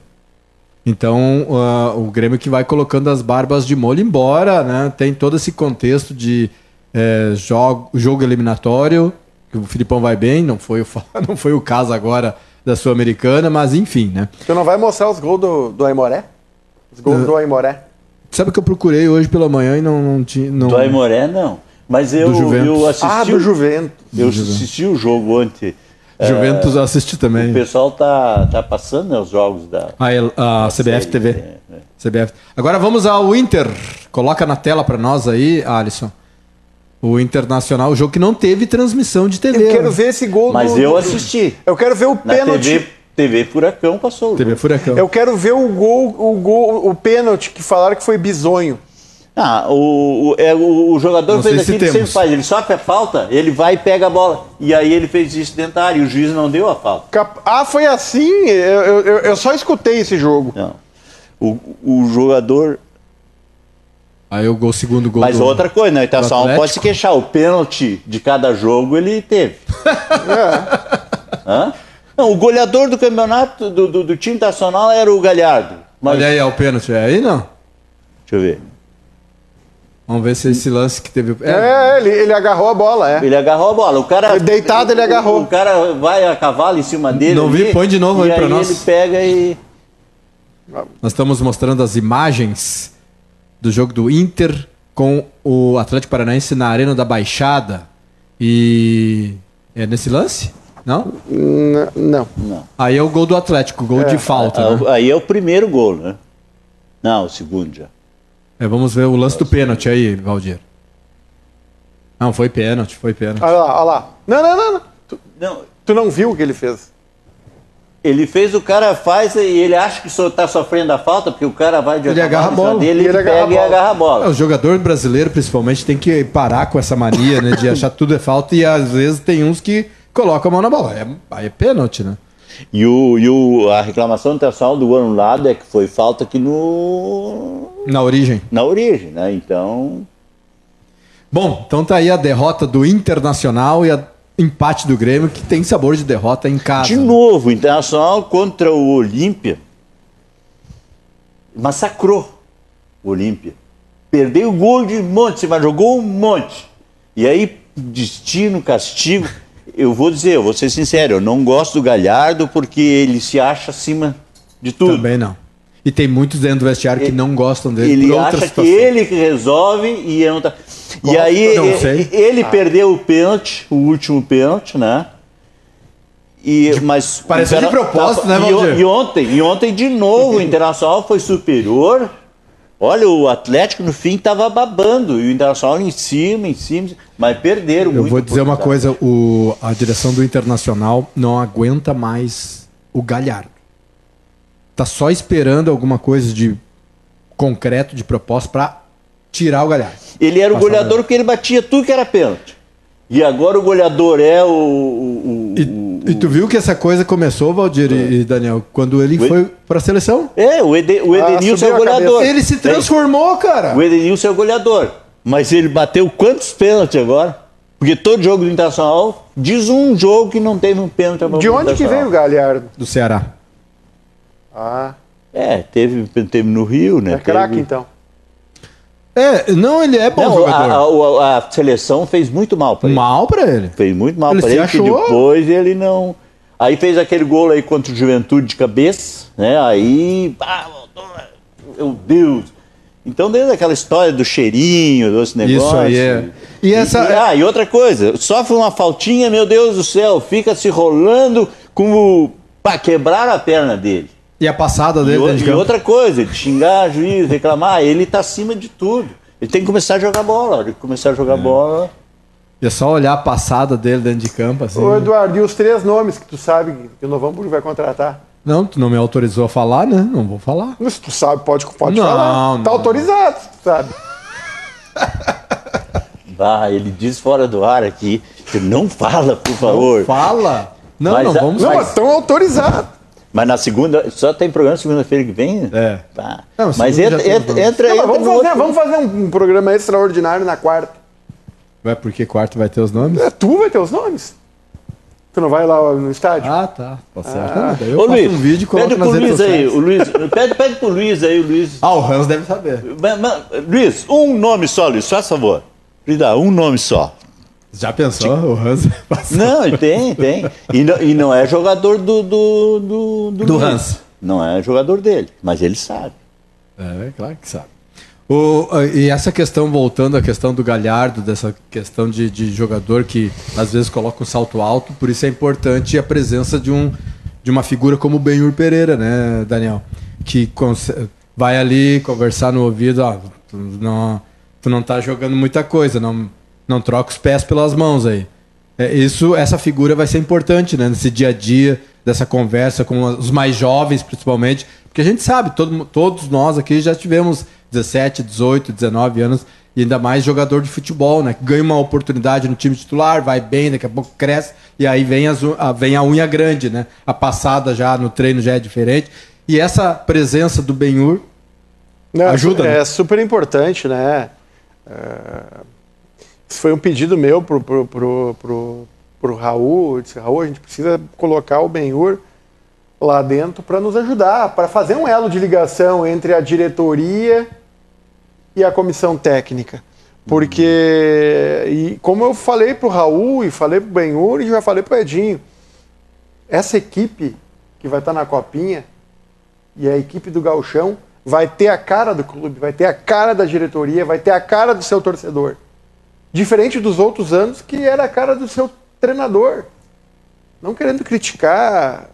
Então, ah, o Grêmio que vai colocando as barbas de molho embora, né? Tem todo esse contexto de eh, jogo, jogo eliminatório, que o Filipão vai bem, não foi o, não foi o caso agora da Sul-Americana, mas enfim, né? Tu não vai mostrar os gols do, do Aimoré? Os gols Uh, do Aimoré? Sabe que eu procurei hoje pela manhã e não, não tinha. Não... Do Aimoré, não. Mas eu, eu assisti. Ah, do Juventus. Eu Do Juventus. assisti o jogo ontem. Juventus eu assisti também. O pessoal tá, tá passando né, os jogos da. A, El- a CBF série, TV. é, é. CBF. Agora vamos ao Inter. Coloca na tela pra nós aí, Alisson. O Internacional, o jogo que não teve transmissão de TV. Eu quero né? ver esse gol Mas do- eu assisti. Eu quero ver o Na pênalti. TV, TV Furacão passou. o TV. Furacão. Eu quero ver o gol, o gol, o pênalti que falaram que foi bizonho. Ah, o, o, é, o, o jogador Não fez aquilo que sempre faz. Ele sofre a falta, ele vai e pega a bola. E aí ele fez isso dentro da área e o juiz não deu a falta. Cap- Ah, foi assim? Eu, eu, eu- eu só escutei esse jogo. Não. O, o jogador. Aí o gol, segundo gol. Mas do- outra coisa, né? O Internacional Atlético. pode se queixar. O pênalti de cada jogo ele teve. Hã? Não, o goleador do campeonato do, do, do time internacional era o Galhardo. Mas, Olha aí, é o pênalti. É aí não? Deixa eu ver. Vamos ver se esse lance que teve. É, É, ele, ele agarrou a bola, é. Ele agarrou a bola. O cara. Deitado, ele o- agarrou. O, cara vai a cavalo em cima dele. Não vi, ali, põe de novo e aí pra nós. ele pega e. Nós estamos mostrando as imagens do jogo do Inter com o Atlético Paranaense na Arena da Baixada. E. É nesse lance? Não? N- Não. Não. Aí é o gol do Atlético, gol de falta. Ah, né? Aí é o primeiro gol, né? Não, o segundo já. É, vamos ver o lance do pênalti aí, Valdir. Não, foi pênalti, foi pênalti. Olha lá, olha lá. Não, não, não. não. Tu, Não, tu não viu o que ele fez? Ele fez, o cara faz e ele acha que so, tá sofrendo a falta, porque o cara vai de Ele agarra a bola. dele, E ele, ele agarra a pega e agarra a É, bola. o jogador brasileiro, principalmente, tem que parar com essa mania, né? De achar tudo é falta e às vezes tem uns que colocam a mão na bola. É, aí é pênalti, né? E, o, e o, a reclamação internacional do anulado é que foi falta aqui no, Na origem. na origem, né? Então, Bom, então tá aí a derrota do Internacional e a empate do Grêmio, que tem sabor de derrota em casa. de novo, o Internacional contra o Olímpia massacrou o Olímpia. Perdeu o gol de monte, mas jogou um monte. E aí, destino, castigo. Eu vou dizer, eu vou ser sincero, eu não gosto do Galhardo porque ele se acha acima de tudo. Também não. E tem muitos dentro do vestiário que Ele- não gostam dele Ele acha que ele que resolve e eu não tá. E aí Não e- sei. ele perdeu o pênalti, o último pênalti, né? E, mas parecia de propósito, né, e, Valdir? e ontem, e ontem de novo o Internacional foi superior. Olha, o Atlético no fim estava babando e o Internacional em cima, em cima, mas perderam Eu vou dizer uma coisa, o, a direção do Internacional não aguenta mais o Galhardo. Tá só esperando alguma coisa de concreto, de proposta, pra tirar o Galhardo. Ele era o goleador porque ele batia tudo que era pênalti. E agora o goleador é o. o- E, o- e tu viu que essa coisa começou, Valdir e e Daniel, quando ele O- foi pra seleção? É, o, Ede, o Ah, Edenilson é subiu o a goleador. Ele se transformou, cara. O Edenilson é o goleador. Mas ele bateu quantos pênaltis agora? Porque todo jogo do Internacional diz um jogo que não teve um pênalti. a De onde que veio o. Galhardo? Do Ceará. Ah, É, teve, teve no Rio, né? é craque Teve- então. É, não, ele é bom Não, a, jogador. a- a seleção fez muito mal pra ele. Mal pra ele. Fez muito mal Ele pra se ele, que achou- depois ele não... Aí fez aquele gol aí contra o Juventude de cabeça, né? Aí... Ah, voltou, meu Deus! Então, desde aquela história do cheirinho, dos negócios. Isso aí é. E, essa... E, ah, e outra coisa, sofre uma faltinha, meu Deus do céu, fica se rolando como para quebrar a perna dele. E a passada dele. E, e outra coisa, de xingar juiz, reclamar, ele está acima de tudo. Ele tem que começar a jogar bola. Ele começar a jogar é. bola. E é só olhar a passada dele dentro de campo. Assim. Ô, Eduardo, e os três nomes que tu sabe que o Novo vai contratar? Não, tu não me autorizou a falar, né? Não vou falar. Mas tu sabe, pode, pode não, falar. Não. Tá autorizado, tu sabe. bah, ele diz fora do ar aqui. Não fala, por favor. Não fala? Não, mas, não, vamos. Não, mas estão autorizados. Mas na segunda, só tem programa segunda-feira que vem? É. Tá. Não, mas entra, entra, entra, não, vamos, fazer, vamos fazer um programa extraordinário na quarta. Vai porque quarto vai ter os nomes? É, tu vai ter os nomes. Tu não vai lá no estádio? Ah, tá. Tá certo. Ah. Daí eu Ô, Luiz, um vídeo e pede pro Luiz aí, o Luiz, pede, pede pro Luiz aí, o Luiz. Ah, o Hans deve saber. Mas, mas, Luiz, um nome só, Luiz, faz favor. Me dá um nome só. Já pensou? O Hans Não, tem, tem. E não, e não é jogador do. Do, do, do, do Hans. Não é jogador dele, mas ele sabe. É, claro que sabe. O, e essa questão, voltando à questão do Galhardo, dessa questão de, de jogador que às vezes coloca um salto alto, por isso é importante a presença de, um, de uma figura como o Benhur Pereira, né, Daniel? Que vai ali conversar no ouvido, ah, tu não, tu não tá jogando muita coisa, não, não troca os pés pelas mãos aí. É, isso, essa figura vai ser importante, né, nesse dia a dia, dessa conversa com os mais jovens, principalmente, porque a gente sabe, todo, todos nós aqui já tivemos 17, 18, 19 anos, e ainda mais jogador de futebol, né? Que ganha uma oportunidade no time titular, vai bem, daqui a pouco cresce, e aí vem, as, a, vem a unha grande, né? A passada já no treino já é diferente. E essa presença do Benhur ajuda. É, né? super importante, né? É, isso foi um pedido meu pro, pro, pro, pro, pro Raul. Eu disse, Raul, a gente precisa colocar o Benhur lá dentro para nos ajudar, para fazer um elo de ligação entre a diretoria e a comissão técnica. Porque, e como eu falei para o Raul e falei para o Benhur e já falei para o Edinho, essa equipe que vai estar tá na copinha e a equipe do Galchão vai ter a cara do clube, vai ter a cara da diretoria, vai ter a cara do seu torcedor. Diferente dos outros anos que era a cara do seu treinador. Não querendo criticar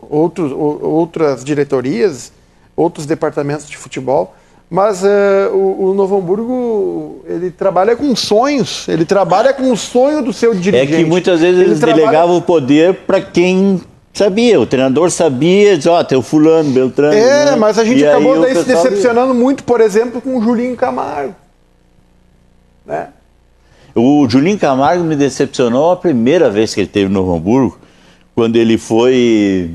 outros, outras diretorias, outros departamentos de futebol, mas uh, o, o, Novo Hamburgo ele trabalha com sonhos, ele trabalha com o sonho do seu dirigente. É que muitas vezes ele eles trabalha... delegavam o poder para quem sabia, o treinador sabia, diz, ó, oh, tem o fulano, Beltrano. É, né? mas a gente e acabou daí se decepcionando muito, por exemplo, com o Julinho Camargo. Né? O Julinho Camargo me decepcionou a primeira vez que ele teve no Novo Hamburgo, quando ele foi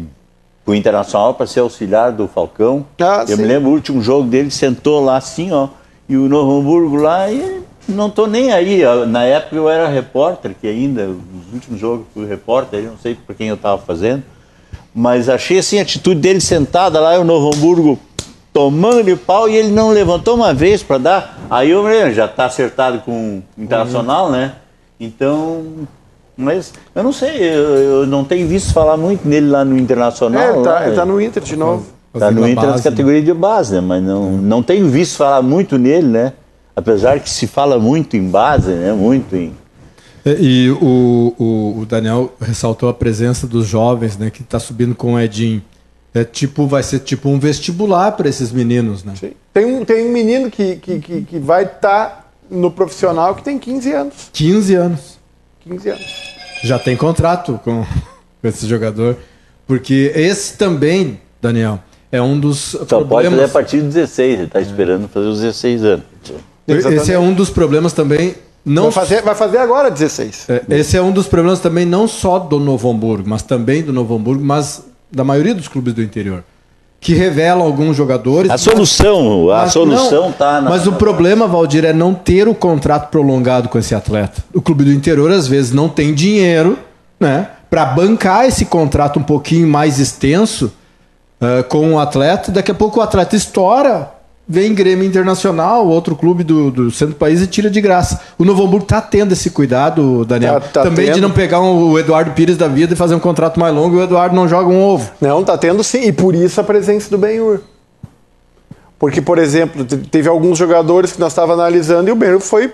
o Internacional para ser auxiliar do Falcão. Ah, eu sim. me lembro o último jogo dele, sentou lá assim, ó, e o Novo Hamburgo lá, e não tô nem aí. Na época eu era repórter, que ainda, os últimos jogos fui repórter, eu não sei por quem eu estava fazendo, mas achei assim a atitude dele sentada lá, e o Novo Hamburgo tomando-lhe pau, e ele não levantou uma vez para dar. Aí eu me lembro, já está acertado com o Internacional, uhum. né? Então, mas eu não sei, eu, eu, não tenho visto falar muito nele lá no Internacional. É, ele tá, ele tá no Inter de novo. Está no Inter nas categorias de base, né? mas não, não tenho visto falar muito nele, né? Apesar que se fala muito em base, né? Muito em. É, e o, o, o Daniel ressaltou a presença dos jovens, né? Que está subindo com o Edinho. É tipo, vai ser tipo um vestibular para esses meninos, né? Sim. Tem um, tem um menino que, que, que, que vai estar tá no profissional que tem 15 anos. 15 anos. 15 anos. Já tem contrato com, com esse jogador. Porque esse também, Daniel, é um dos Só problemas... pode fazer a partir de 16, ele está esperando fazer os 16 anos. Exatamente. Esse é um dos problemas também. Não vai, fazer, vai fazer agora 16. É, esse é um dos problemas também, não só do Novo Hamburgo, mas também do Novo Hamburgo, mas da maioria dos clubes do interior que revelam alguns jogadores. A solução, a solução está na. Mas o problema, Valdir, é não ter o contrato prolongado com esse atleta. O clube do interior às vezes não tem dinheiro, né, para bancar esse contrato um pouquinho mais extenso uh, com o atleta. Daqui a pouco o atleta estoura vem Grêmio Internacional, outro clube do, do centro do país e tira de graça. O Novo Hamburgo está tendo esse cuidado, Daniel. Tá, tá Também tendo. de não pegar um, o Eduardo Pires da vida e fazer um contrato mais longo e o Eduardo não joga um ovo. Não, tá tendo sim, e por isso a presença do Benhur. Porque, por exemplo, te- teve alguns jogadores que nós estávamos analisando e o Benro foi,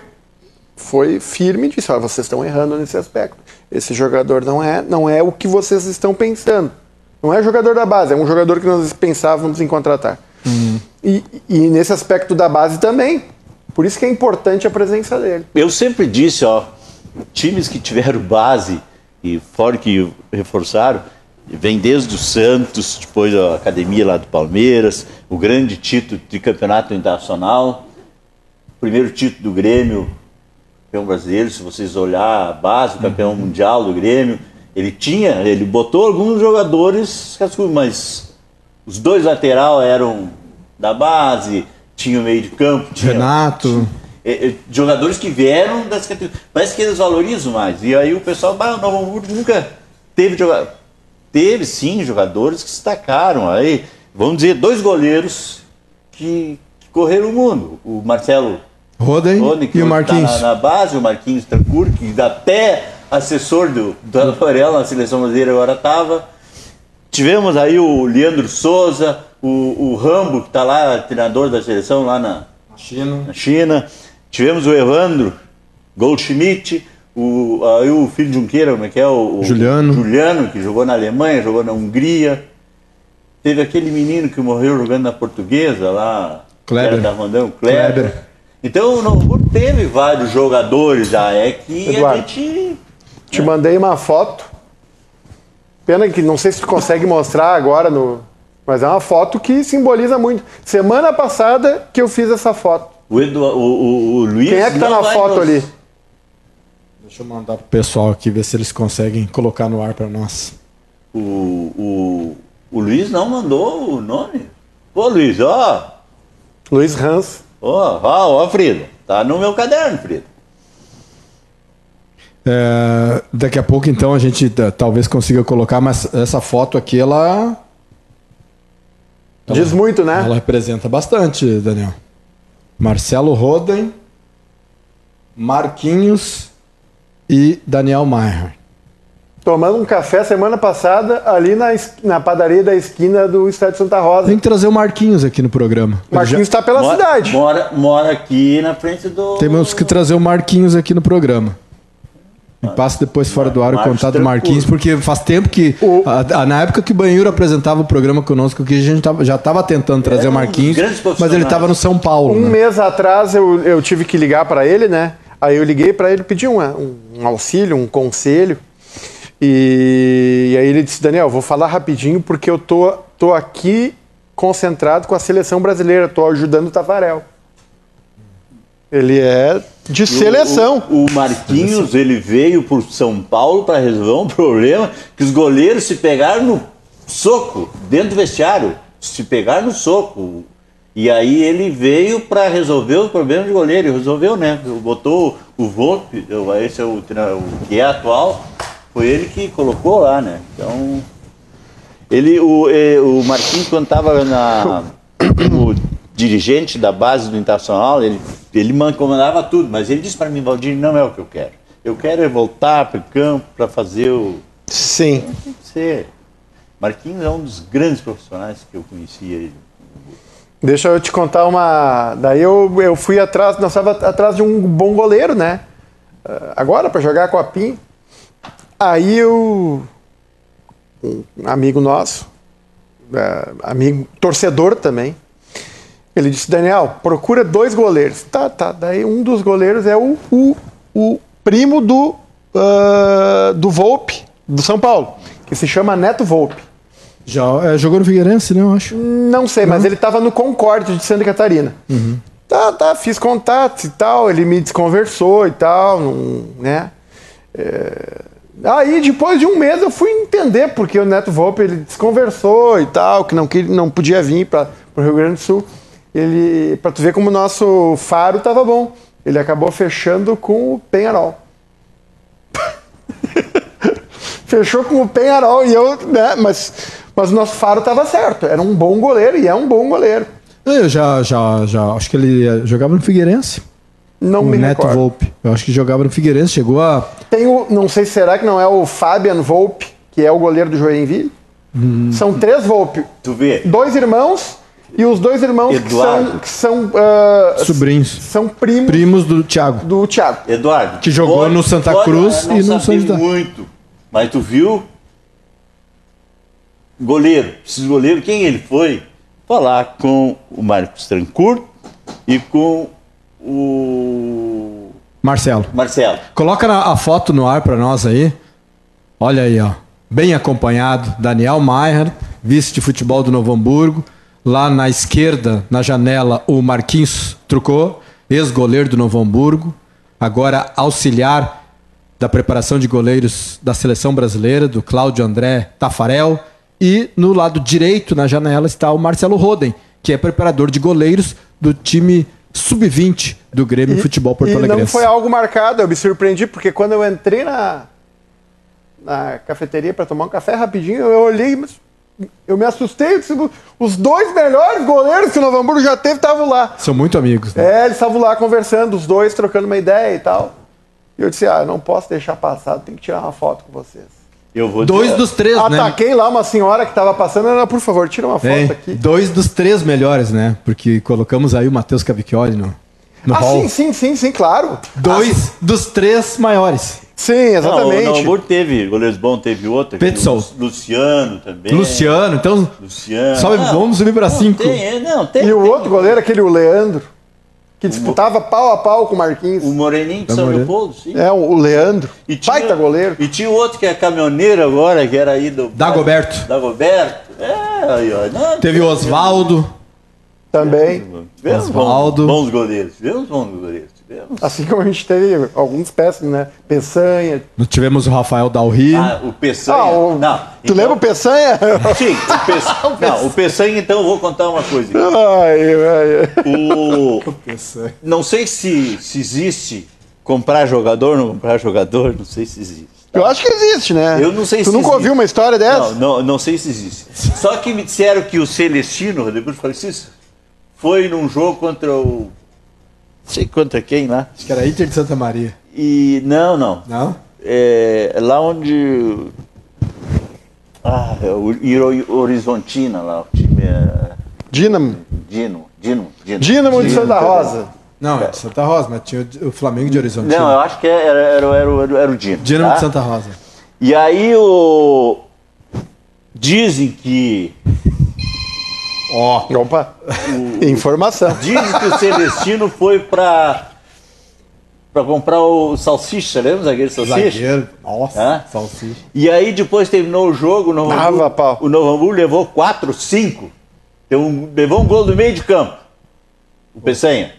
foi firme e disse: "Olha, vocês estão errando nesse aspecto. Esse jogador não é, não é o que vocês estão pensando. Não é jogador da base, é um jogador que nós pensávamos em contratar. E, e nesse aspecto da base também. Por isso que é importante a presença dele. Eu sempre disse, ó, times que tiveram base e fora que reforçaram, vem desde o Santos, depois a academia lá do Palmeiras, o grande título de campeonato internacional, primeiro título do Grêmio, campeão brasileiro, se vocês olhar a base, o campeão mundial do Grêmio, ele tinha, ele botou alguns jogadores, mas os dois lateral eram da base, tinha o meio de campo, tinha Renato. é, é, jogadores que vieram das categorias. Parece que eles valorizam mais. E aí o pessoal, o Novo Hamburgo nunca teve jogador. Teve sim jogadores que se destacaram. Aí, vamos dizer, dois goleiros que, que correram o mundo. O Marcelo Roden e o hoje Marquinhos. Tá na, na base, o Marquinhos Trancur, que até assessor do, do Avarela na seleção brasileira agora estava. Tivemos aí o Leandro Souza, o, o Rambo, que está lá, treinador da seleção lá na, Chino. na China. Tivemos o Evandro Goldschmidt, o, aí o filho de Junqueira, como é que é? O, o Juliano. Juliano, que jogou na Alemanha, jogou na Hungria. Teve aquele menino que morreu jogando na Portuguesa lá, Kleber. da Rondão, Kleber. Kleber. Então o Novo Hamburgo teve vários jogadores já, é que Eduardo. a gente... Te mandei uma foto. Pena que não sei se tu consegue mostrar agora no. Mas é uma foto que simboliza muito. Semana passada que eu fiz essa foto. O, Edu, o, o, o Luiz... Quem é que tá na foto nos- ali? Deixa eu mandar pro pessoal aqui ver se eles conseguem colocar no ar para nós. O, o, o Luiz não mandou o nome. Ô Luiz, ó, Luiz Hans. Ó, ó, ó, Frida. Tá no meu caderno, Frida. É, daqui a pouco, então, a gente eh, talvez consiga colocar, mas essa foto aqui, ela, Diz muito, né? ela representa bastante, Daniel. Marcelo Roden, Marquinhos e Daniel Maier. Tomando um café semana passada ali na, na padaria da esquina do Estádio Santa Rosa. Tem que trazer o Marquinhos aqui no programa. Ele Marquinhos já- está pela mora, cidade. Mora, mora aqui na frente do. Temos que trazer o Marquinhos aqui no programa. Me passa depois fora do ar o contato do. Marquinhos, porque faz tempo que. O- a- a- na época que o Banheiro apresentava o programa conosco aqui, a gente tava- já estava tentando trazer É, o Marquinhos, mas ele estava no São Paulo. Um né? mês atrás eu, eu tive que ligar para ele, né? Aí eu liguei para ele, pedi um, um, um auxílio, um conselho. E, e aí ele disse: Daniel, vou falar rapidinho porque eu tô, tô aqui concentrado com a seleção brasileira, tô ajudando o Tafarel. Ele é de seleção. O, o Marquinhos, ele veio por São Paulo para resolver um problema que os goleiros se pegaram no soco, dentro do vestiário. Se pegaram no soco. E aí ele veio para resolver o problema de goleiro. E resolveu, né? Botou o Volpe, esse é o, o que é atual, foi ele que colocou lá, né? Então. Ele, o, eh, o Marquinhos, quando estava na, como dirigente da base do Internacional, ele, ele man- comandava tudo, mas ele disse para mim, Valdir, não é o que eu quero. Eu quero é voltar para o campo para fazer o. Sim. Tem que ser. Marquinhos é um dos grandes profissionais que eu conhecia. Ele. Deixa eu te contar uma. Daí eu, eu fui atrás, nós estávamos atrás de um bom goleiro, né? Ah, Agora, para jogar com a PIN. Aí eu. Um amigo nosso, ah, amigo torcedor também, ele disse: Daniel, procura dois goleiros. Tá, tá. Daí um dos goleiros é o, o, o primo do, ah, do Volpe, do São Paulo, que se chama Neto Volpe. Já é, jogou no Figueirense, né? Eu acho. Não sei, mas ele estava no Concorde de Santa Catarina. Tá, tá, fiz contatos e tal, ele me desconversou e tal, não, né? É, Aí, depois de um mês, eu fui entender porque o Neto Volpe ele desconversou e tal, que não, que não podia vir para o Rio Grande do Sul. Ele, para tu ver como o nosso faro estava bom. Ele acabou fechando com o Penharol. Fechou com o Penharol e eu, né? Mas, mas o nosso faro estava certo. Era um bom goleiro e é um bom goleiro. Eu já, já, já. Acho que ele jogava no Figueirense. Não o me Neto recordo. Volpe. Eu acho que jogava no Figueirense. Chegou a. Tem o, não sei se será que não é o Fabian Volpe, que é o goleiro do Joinville. São três Volpe. Tu vê? Dois irmãos E os dois irmãos que Eduardo. são, que são, ah, Sobrinhos. são primos Primos do Thiago. do Thiago. Eduardo. Que jogou no Santa Cruz não e no José. muito. Mas tu viu? Goleiro. Esses goleiros, quem ele foi? Falar com o Marcos Trancourt e com o Marcelo. Marcelo. Coloca a foto no ar pra nós aí. Olha aí, ó. Bem acompanhado. Daniel Maier, vice de futebol do Novo Hamburgo. Lá na esquerda, na janela, o Marquinhos Trucou, ex-goleiro do Novo Hamburgo. Agora auxiliar da preparação de goleiros da seleção brasileira, do Cláudio André Tafarel. E no lado direito, na janela, está o Marcelo Roden, que é preparador de goleiros do time sub-20 do Grêmio Futebol Porto e Alegre. não foi algo marcado, eu me surpreendi, porque quando eu entrei na, na cafeteria para tomar um café rapidinho, eu olhei, mas eu me assustei. eu disse, Os dois melhores goleiros que o Novo Hamburgo já teve estavam lá. São muito amigos. Né? É, eles estavam lá conversando, os dois trocando uma ideia e tal. E eu disse, ah, eu não posso deixar passar, tem que tirar uma foto com vocês. Eu vou Dois dizer- dos três, né? Ataquei lá uma senhora que estava passando, ela, por favor, tira uma foto É, aqui. dois dos três melhores, né? Porque colocamos aí o Matheus Cavicchioli no, no Ah, hall. sim, sim, sim, sim, claro. Dois dos três maiores. Sim, Não, exatamente. o Novo Hamburgo teve, goleiros bons, teve outro. o Luciano também. Luciano, então Luciano. sobe, Não, vamos subir pra não, cinco. Tem, é, não, tem, E o tem. outro goleiro, aquele o Leandro, que disputava pau a pau com o Marquinhos. O Moreninho de São Moreno. Leopoldo, sim. É, o Leandro. E tinha- Baita goleiro. E tinha o outro que é caminhoneiro agora, que era aí do. Dagoberto. Dagoberto. É, aí, ó. Não, Teve o Oswaldo. Também. Tivemos Osvaldo. bons, bons goleiros. Tivemos bons goleiros. Tivemos. Assim como a gente teve alguns péssimos, né? Peçanha. Tivemos o Rafael Dalri. Ah, o Peçanha. Ah, o- Não. Tu então- lembra o Peçanha? Sim, o Peçanha. não, o Peçanha, então, eu vou contar uma coisa. ai, ai. O... Não sei se, se existe comprar jogador, não comprar jogador, não sei se existe. Eu acho que existe, né? Eu não sei tu se nunca existe. ouviu uma história dessa? Não, não, não sei se existe. Só que me disseram que o Celestino, Rodrigo Francisco, foi num jogo contra o. Não sei contra quem lá. Acho que era Inter de Santa Maria. E. Não, não. Não? É, lá onde. Ah, é o Horizontina lá, o time é. Dínamo. Dino. Dino. Dino, Dínamo de Santa Rosa. Não, é de Santa Rosa, mas tinha o Flamengo de Horizonte. Não, eu acho que era, era, era, era, era o Dino. Dinamo tá? de Santa Rosa. E aí o. Dizem que. Ó. Opa. Informação. Dizem que o Celestino foi pra. pra comprar o salsicha, lembra o zagueiro salsicha? Zagueiro. Nossa, Hã? salsicha. E aí depois terminou o jogo, o Novo, Dava Hamburgo, o Novo Hamburgo levou 4, 5. Deu um- levou um gol do meio de campo. O Peçanha.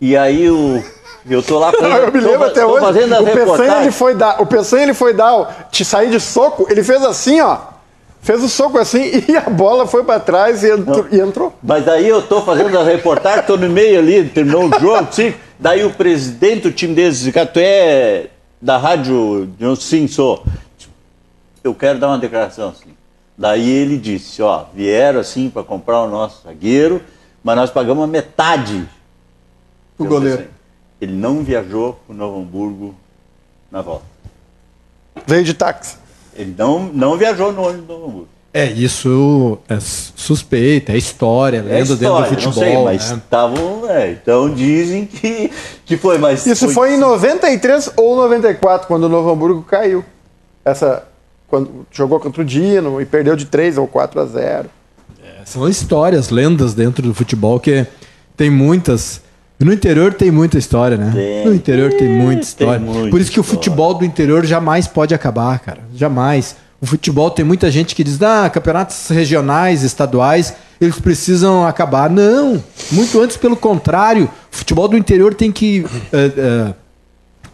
E aí o. Eu tô lá Eu me tô lembro fa- até tô hoje. fazendo O Peçanha ele foi dar, o Peçanha ele foi dar, o- te sair de soco, ele fez assim, ó. Fez o soco assim e a bola foi pra trás e entrou. E entrou. Mas daí eu tô fazendo a reportagem, tô no meio ali, terminou o jogo, sim. Daí o presidente do time deles tu é da rádio? Eu sim, sou. Eu quero dar uma declaração assim. Daí ele disse, ó, vieram assim para comprar o nosso zagueiro, mas nós pagamos a metade. O goleiro. pensei, Ele não viajou pro Novo Hamburgo na volta. Veio de táxi. Ele não, não viajou no ônibus do Novo Hamburgo. É, isso é suspeita, é história, É lenda dentro do futebol. não sei, mas né? estavam, é, então dizem que, que foi, mas Isso foi em 93 ou 94, quando o Novo Hamburgo caiu. Essa. Quando jogou contra o Dino e perdeu de 3 ou 4 a 0. São histórias, lendas dentro do futebol que tem muitas. No interior tem muita história, né? Tem. No interior tem muita Tem história. muita Por isso que o futebol do interior jamais pode acabar, cara. Jamais. O futebol tem muita gente que diz, ah, campeonatos regionais, estaduais, eles precisam acabar. Não, muito antes, pelo contrário. O futebol do interior tem que eh, eh,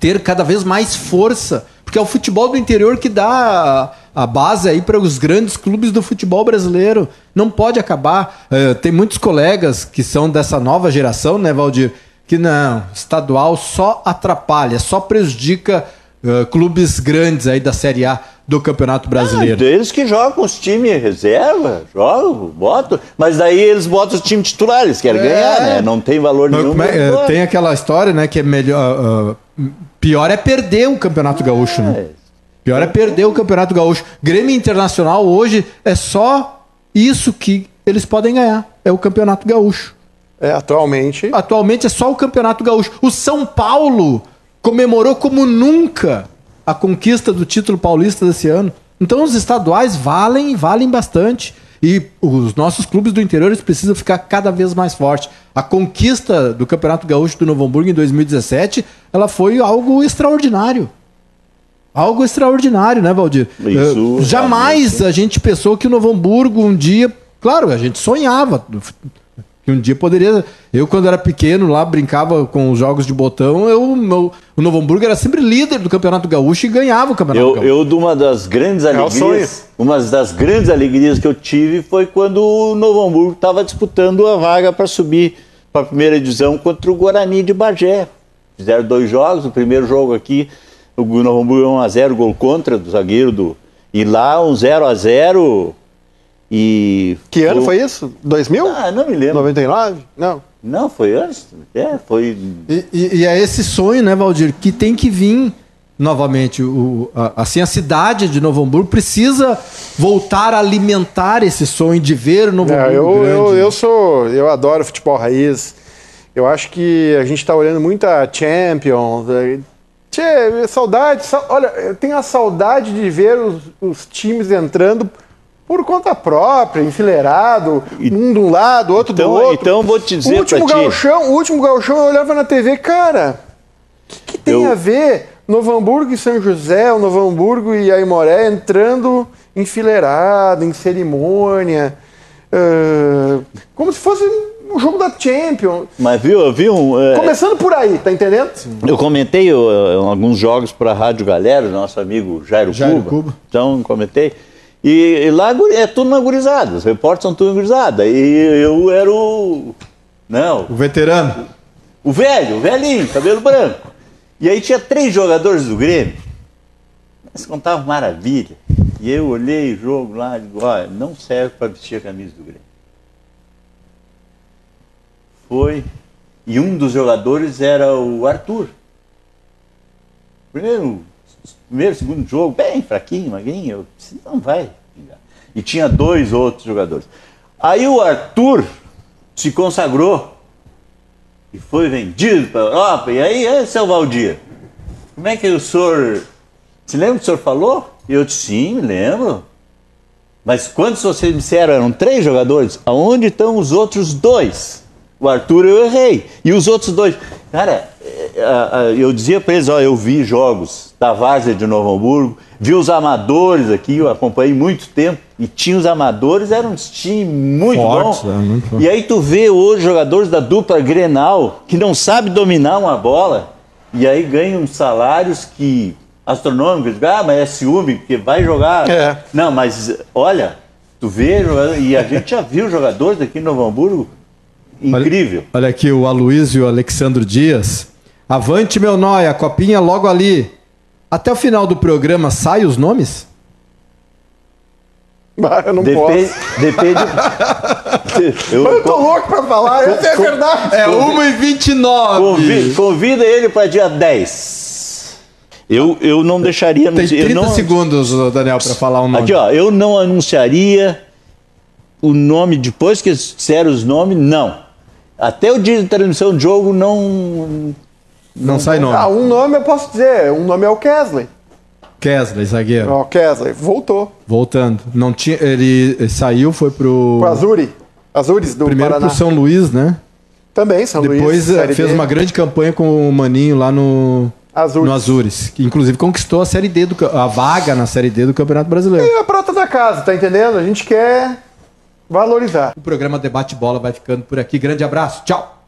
ter cada vez mais força, porque é o futebol do interior que dá a, a base aí para os grandes clubes do futebol brasileiro. Não pode acabar. Eh, tem muitos colegas que são dessa nova geração, né, Valdir? Que não, estadual só atrapalha, só prejudica eh, clubes grandes aí da Série A do Campeonato Brasileiro. Eles que jogam os times reserva, jogam, botam, mas daí eles botam os times titulares, querem É. ganhar, né? Não tem valor Mas nenhum. é- eh, tem aquela história, né, que é melhor. ah, pior é perder o Campeonato Gaúcho, né? Pior é perder o Campeonato Gaúcho. Grêmio Internacional hoje é só isso que eles podem ganhar. É o Campeonato Gaúcho. É, atualmente. Atualmente é só o Campeonato Gaúcho. O São Paulo comemorou como nunca a conquista do título paulista desse ano. Então os estaduais valem e valem bastante. E os nossos clubes do interior eles precisam ficar cada vez mais fortes. A conquista do Campeonato Gaúcho do Novo Hamburgo em 2017, ela foi algo extraordinário. Algo extraordinário, né, Valdir? Isso, Uh, jamais a gente pensou que o Novo Hamburgo um dia, claro, a gente sonhava que um dia poderia. Eu, quando era pequeno, lá brincava com os jogos de botão, eu, meu, o Novo Hamburgo era sempre líder do Campeonato Gaúcho e ganhava o Campeonato Eu, Gaúcho. eu, de uma das grandes o alegrias, uma das grandes alegrias que eu tive foi quando o Novo Hamburgo estava disputando a vaga para subir para a primeira divisão contra o Guarani de Bagé. Fizeram dois jogos, o primeiro jogo aqui, o Novo Hamburgo 1x0, gol contra do zagueiro do. E lá um 0x0. E. Que ano o- foi isso? 2000? Ah, não me lembro. 99? Não. Não, foi antes. É, foi. E, e- e é esse sonho, né, Valdir, que tem que vir novamente. O, a- assim, a cidade de Novo Hamburgo precisa voltar a alimentar esse sonho de ver o Novo É, Hamburgo eu, grande. eu, eu sou. Eu adoro futebol raiz. Eu acho que a gente está olhando muito a Champions. Tchê, saudade. sa- olha, eu tenho a saudade de ver os, os times entrando por conta própria, enfileirado, um de um lado, outro do Então, outro. então vou te o dizer último pra ti. o último gauchão eu olhava na TV, cara. O que, que tem Eu- a ver Novo Hamburgo e São José, o Novo Hamburgo e Aimoré entrando enfileirado, em cerimônia, ah, como se fosse um jogo da Champions. Mas viu, eu vi um. é, Começando por aí, tá entendendo? Eu comentei uh, alguns jogos para a Rádio Galera, nosso amigo Jairo, Jairo Cuba. Cuba. Então, comentei. E, e lá é tudo na gurizada, os repórteres são tudo na gurizada. E eu era o. Não, O veterano. o velho, o velhinho, cabelo branco. E aí tinha três jogadores do Grêmio. Mas contavam maravilha. E eu olhei o jogo lá e digo, olha, não serve para vestir a camisa do Grêmio. Foi. E um dos jogadores era o Arthur. Primeiro, primeiro segundo jogo, bem fraquinho, magrinho. Eu não vai. vingar." E tinha dois outros jogadores. Aí o Arthur se consagrou e foi vendido para a Europa. E aí, é, seu Valdir, como é que o senhor. Se lembra que o senhor falou? Eu disse, sim, me lembro. Mas quantos vocês disseram? Eram três jogadores. Aonde estão os outros dois? O Arthur eu errei. E os outros dois? Cara, é, é, é, eu dizia para eles, ó, eu vi jogos da Várzea de Novo Hamburgo, vi os amadores aqui, eu acompanhei muito tempo, e tinha os amadores, era um time muito Fortes, bom. é, muito bom. E aí tu vê hoje jogadores da dupla Grenal que não sabe dominar uma bola e aí ganham salários que astronômicos, ah, mas é ciúme, porque vai jogar. É. Não, mas olha, tu vê, e a gente já viu jogadores aqui em Novo Hamburgo incrível. Olha, olha aqui o Aloysio Alexandro Dias. Avante, meu nóia, copinha logo ali. Até o final do programa sai os nomes? Bah, eu não Depende. posso. depende eu, Eu tô louco pra falar, essa é verdade. É 1h29. convi- convida ele para dia 10. Eu, eu não deixaria. Tem eu 30 não, segundos, Daniel, pra falar um nome. Aqui, ó, eu não anunciaria o nome depois que eles disseram os nomes, não. Até o dia de transmissão do jogo não. Não sai nome. Ah, um nome eu posso dizer, um nome é o Kesley. Kesley, zagueiro. Ó, o Kesley, voltou. Voltando. Não tinha, ele, saiu, foi pro. O Azuri. Azures do primeiro Paraná. pro São Luís, né? Também, São Depois Luís. eh, Série fez D. uma grande campanha com o Maninho lá no. Azures. No Azures. Que inclusive conquistou a Série D, do, a vaga na Série D do Campeonato Brasileiro. É a prata da casa, tá entendendo? A gente quer valorizar. O programa Debate Bola vai ficando por aqui. Grande abraço. Tchau.